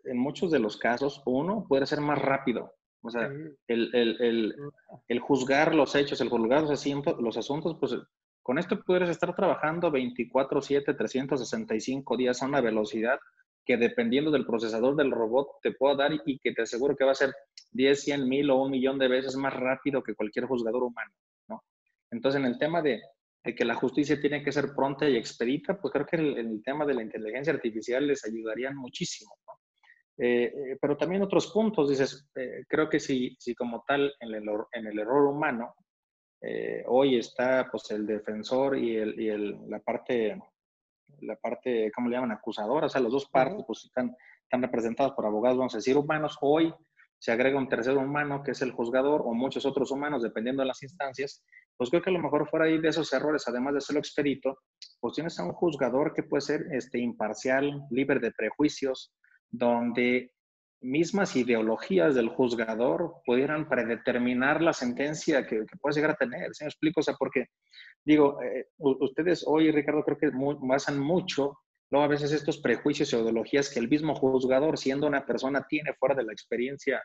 en muchos de los casos, uno, puede ser más rápido. O sea, el, el, el, juzgar los hechos, el juzgar los asuntos, los asuntos pues con esto puedes estar trabajando 24/7, 365 días a una velocidad dependiendo del procesador del robot te pueda dar y que te aseguro que va a ser 10, 100 mil o un millón de veces más rápido que cualquier juzgador humano. ¿no? Entonces, en el tema de, que la justicia tiene que ser pronta y expedita, pues creo que el, el tema de la inteligencia artificial les ayudaría muchísimo. Eh, eh, pero también otros puntos, dices, eh, creo que si, si como tal en el, en error humano hoy está pues el defensor y, la parte, la parte, ¿cómo le llaman? Acusadora, o sea, las dos partes pues están, están representadas por abogados, vamos a decir, humanos. Hoy se agrega un tercer humano que es el juzgador o muchos otros humanos, dependiendo de las instancias, pues creo que a lo mejor fuera ahí de esos errores, además de serlo expedito, pues tienes a un juzgador que puede ser este, imparcial, libre de prejuicios, donde mismas ideologías del juzgador pudieran predeterminar la sentencia que, que puedes llegar a tener. ¿Sí me explico? O sea, porque, digo, eh, ustedes hoy, Ricardo, creo que basan mucho, luego a veces estos prejuicios o ideologías que el mismo juzgador, siendo una persona, tiene fuera de la experiencia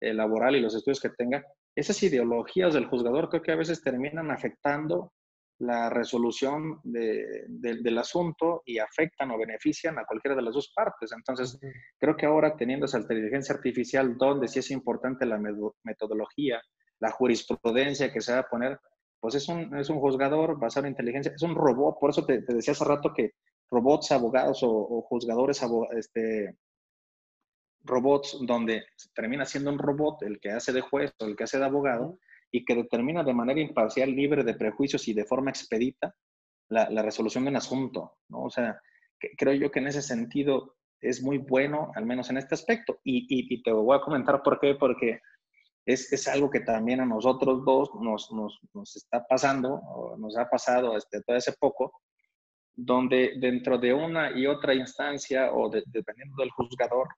eh, laboral y los estudios que tenga, esas ideologías del juzgador creo que a veces terminan afectando la resolución del asunto y afectan o benefician a cualquiera de las dos partes. Entonces, creo que ahora teniendo esa inteligencia artificial, donde sí es importante la metodología, la jurisprudencia que se va a poner, pues es un, es un juzgador basado en inteligencia, es un robot. Por eso te, decía hace rato que robots, abogados o, juzgadores, este, robots donde termina siendo un robot el que hace de juez o el que hace de abogado, y que determina de manera imparcial, libre de prejuicios y de forma expedita la, resolución de un asunto, ¿no? O sea, creo yo que en ese sentido es muy bueno, al menos en este aspecto. Y, y, te voy a comentar por qué, porque es, es algo que también a nosotros dos nos, nos, nos está pasando, o nos ha pasado este, todo ese poco, donde dentro de una y otra instancia, o dependiendo del juzgador,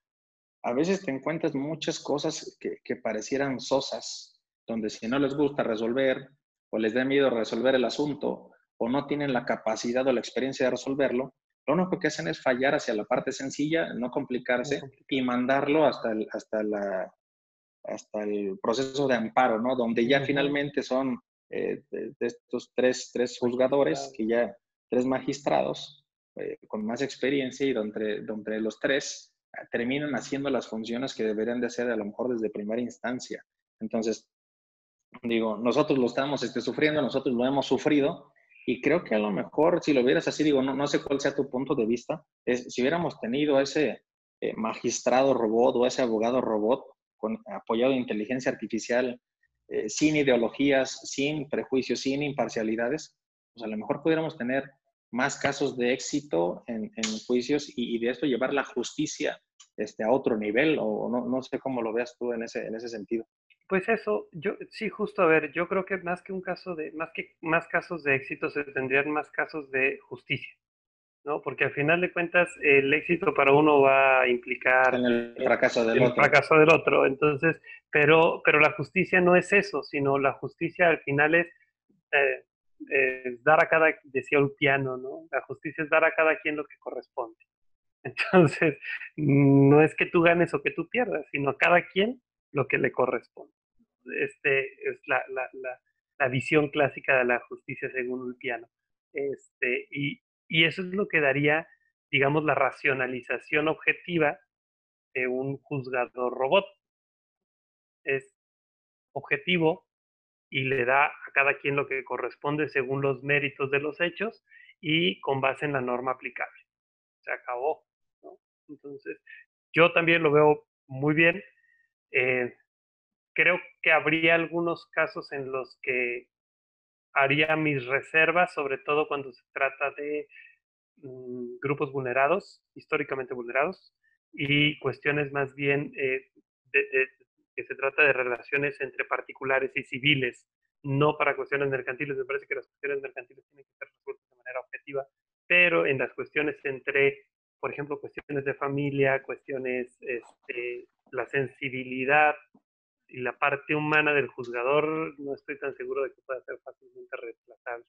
a veces te encuentras muchas cosas que, que parecieran sosas, donde si no les gusta resolver o les da miedo resolver el asunto o no tienen la capacidad o la experiencia de resolverlo, lo único que hacen es fallar hacia la parte sencilla, no complicarse y mandarlo hasta el, hasta la, hasta el proceso de amparo, ¿no? Donde ya finalmente son eh, de, estos tres, tres juzgadores, que ya tres magistrados eh, con más experiencia y donde, donde los tres eh, terminan haciendo las funciones que deberían de hacer a lo mejor desde primera instancia. Entonces, digo, nosotros lo estamos este, sufriendo, nosotros lo hemos sufrido, y creo que a lo mejor si lo vieras así, digo, no, no sé cuál sea tu punto de vista, es, si hubiéramos tenido ese eh, magistrado robot o ese abogado robot con, apoyado en inteligencia artificial, eh, sin ideologías, sin prejuicios, sin imparcialidades, pues a lo mejor pudiéramos tener más casos de éxito en, en juicios y, de esto llevar la justicia este, a otro nivel, o no, no sé cómo lo veas tú en ese, en ese sentido. Pues eso, yo sí, justo a ver, yo creo que más que un caso de, más que más casos de éxito, se tendrían más casos de justicia, ¿no? Porque al final de cuentas, el éxito para uno va a implicar en el fracaso del el otro. fracaso del otro. Entonces, pero, pero la justicia no es eso, sino la justicia al final es, eh, dar a cada, decía un piano, ¿no? La justicia es dar a cada quien lo que corresponde. Entonces, no es que tú ganes o que tú pierdas, sino a cada quien lo que le corresponde este, es la, la, la, visión clásica de la justicia según un piano. Este, y, y eso es lo que daría, digamos, la racionalización objetiva de un juzgador robot. Es objetivo y le da a cada quien lo que corresponde según los méritos de los hechos y con base en la norma aplicable. Se acabó. Entonces, yo también lo veo muy bien. Eh, creo que habría algunos casos en los que haría mis reservas, sobre todo cuando se trata de mm, grupos vulnerados, históricamente vulnerados, y cuestiones más bien eh, que se trata de relaciones entre particulares y civiles, no para cuestiones mercantiles. Me parece que las cuestiones mercantiles tienen que ser resueltas de manera objetiva, pero en las cuestiones entre, por ejemplo, cuestiones de familia, cuestiones, este, la sensibilidad y la parte humana del juzgador no estoy tan seguro de que pueda ser fácilmente reemplazable.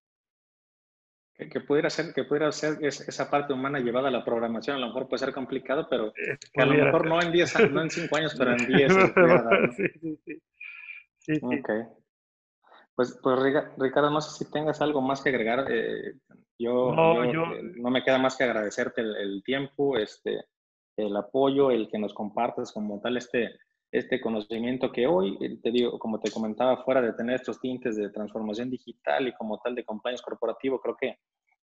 Que, pudiera ser, que pudiera ser esa parte humana llevada a la programación, a lo mejor puede ser complicado, pero eh, a lo mejor no en 10 no en 5 años, pero en 10. sí, sí, sí. sí, Ok. Pues, pues Ricardo, no sé si tengas algo más que agregar. Eh, yo, no, eh, no, me queda más que agradecerte el, el, tiempo, este, el apoyo, el que nos compartas como tal este, este conocimiento que hoy, eh, te digo, como te comentaba, fuera de tener estos tintes de transformación digital y como tal de compliance corporativo, creo que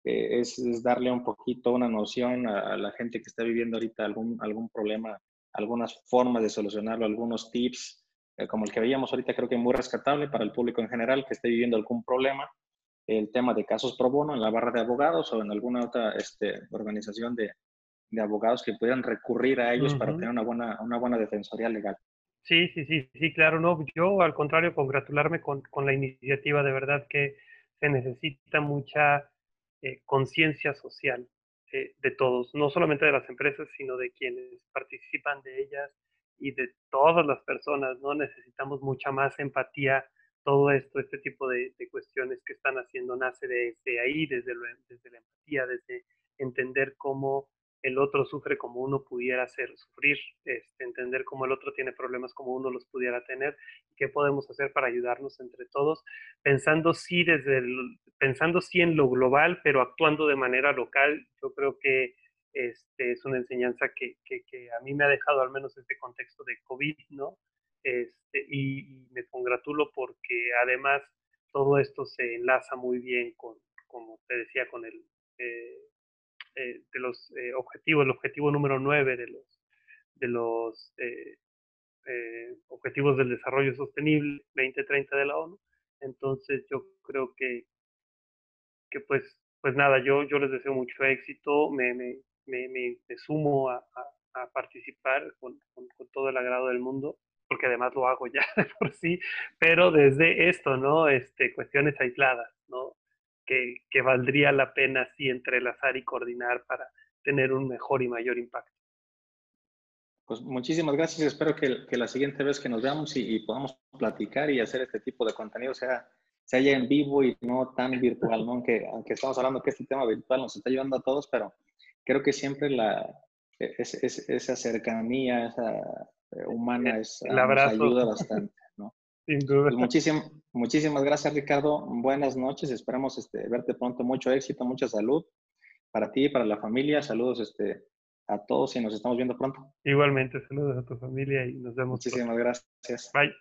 eh, es, darle un poquito una noción a, la gente que está viviendo ahorita algún, algún problema, algunas formas de solucionarlo, algunos tips, eh, como el que veíamos ahorita, creo que muy rescatable para el público en general que esté viviendo algún problema. El tema de casos pro bono en la barra de abogados o en alguna otra este, organización de, de abogados que pudieran recurrir a ellos para tener una buena, una buena defensoría legal. Sí, sí, sí, sí, claro, no, yo al contrario, congratularme con, con la iniciativa, de verdad que se necesita mucha eh, conciencia social eh, de todos, no solamente de las empresas, sino de quienes participan de ellas y de todas las personas, ¿no? Necesitamos mucha más empatía todo esto, este tipo de, cuestiones que están haciendo nace desde ahí, desde, desde la empatía, desde entender cómo el otro sufre como uno pudiera hacer sufrir, este, entender cómo el otro tiene problemas como uno los pudiera tener, qué podemos hacer para ayudarnos entre todos, pensando sí desde pensando sí en lo global, pero actuando de manera local. Yo creo que este, es una enseñanza que, que, que, a mí me ha dejado al menos este contexto de COVID, ¿no? Este, y, me congratulo porque además todo esto se enlaza muy bien con, como te decía, con el eh, eh, de los eh, objetivos, el objetivo número 9 de los, de los objetivos del desarrollo sostenible 2030 de la ONU. Entonces yo creo que, que pues, pues nada, yo, yo les deseo mucho éxito, me, me, me, me sumo a, a, participar con, con, con todo el agrado del mundo porque además lo hago ya de por sí, pero desde esto, ¿no? Este, cuestiones aisladas, ¿no? Que, que valdría la pena sí entrelazar y coordinar para tener un mejor y mayor impacto. Pues muchísimas gracias. Espero que, que la siguiente vez que nos veamos y, podamos platicar y hacer este tipo de contenido sea, sea ya en vivo y no tan virtual, ¿no? Aunque, aunque estamos hablando que este tema virtual nos está ayudando a todos, pero creo que siempre la, e, esa cercanía, esa eh, humana es, abrazo. nos ayuda bastante. Sin duda. Pues muchísimas gracias, Ricardo. Buenas noches. Esperamos este, verte pronto. Mucho éxito, mucha salud para ti y para la familia. Saludos este, a todos y nos estamos viendo pronto. Igualmente, saludos a tu familia y nos vemos. Muchísimas gracias. Bye.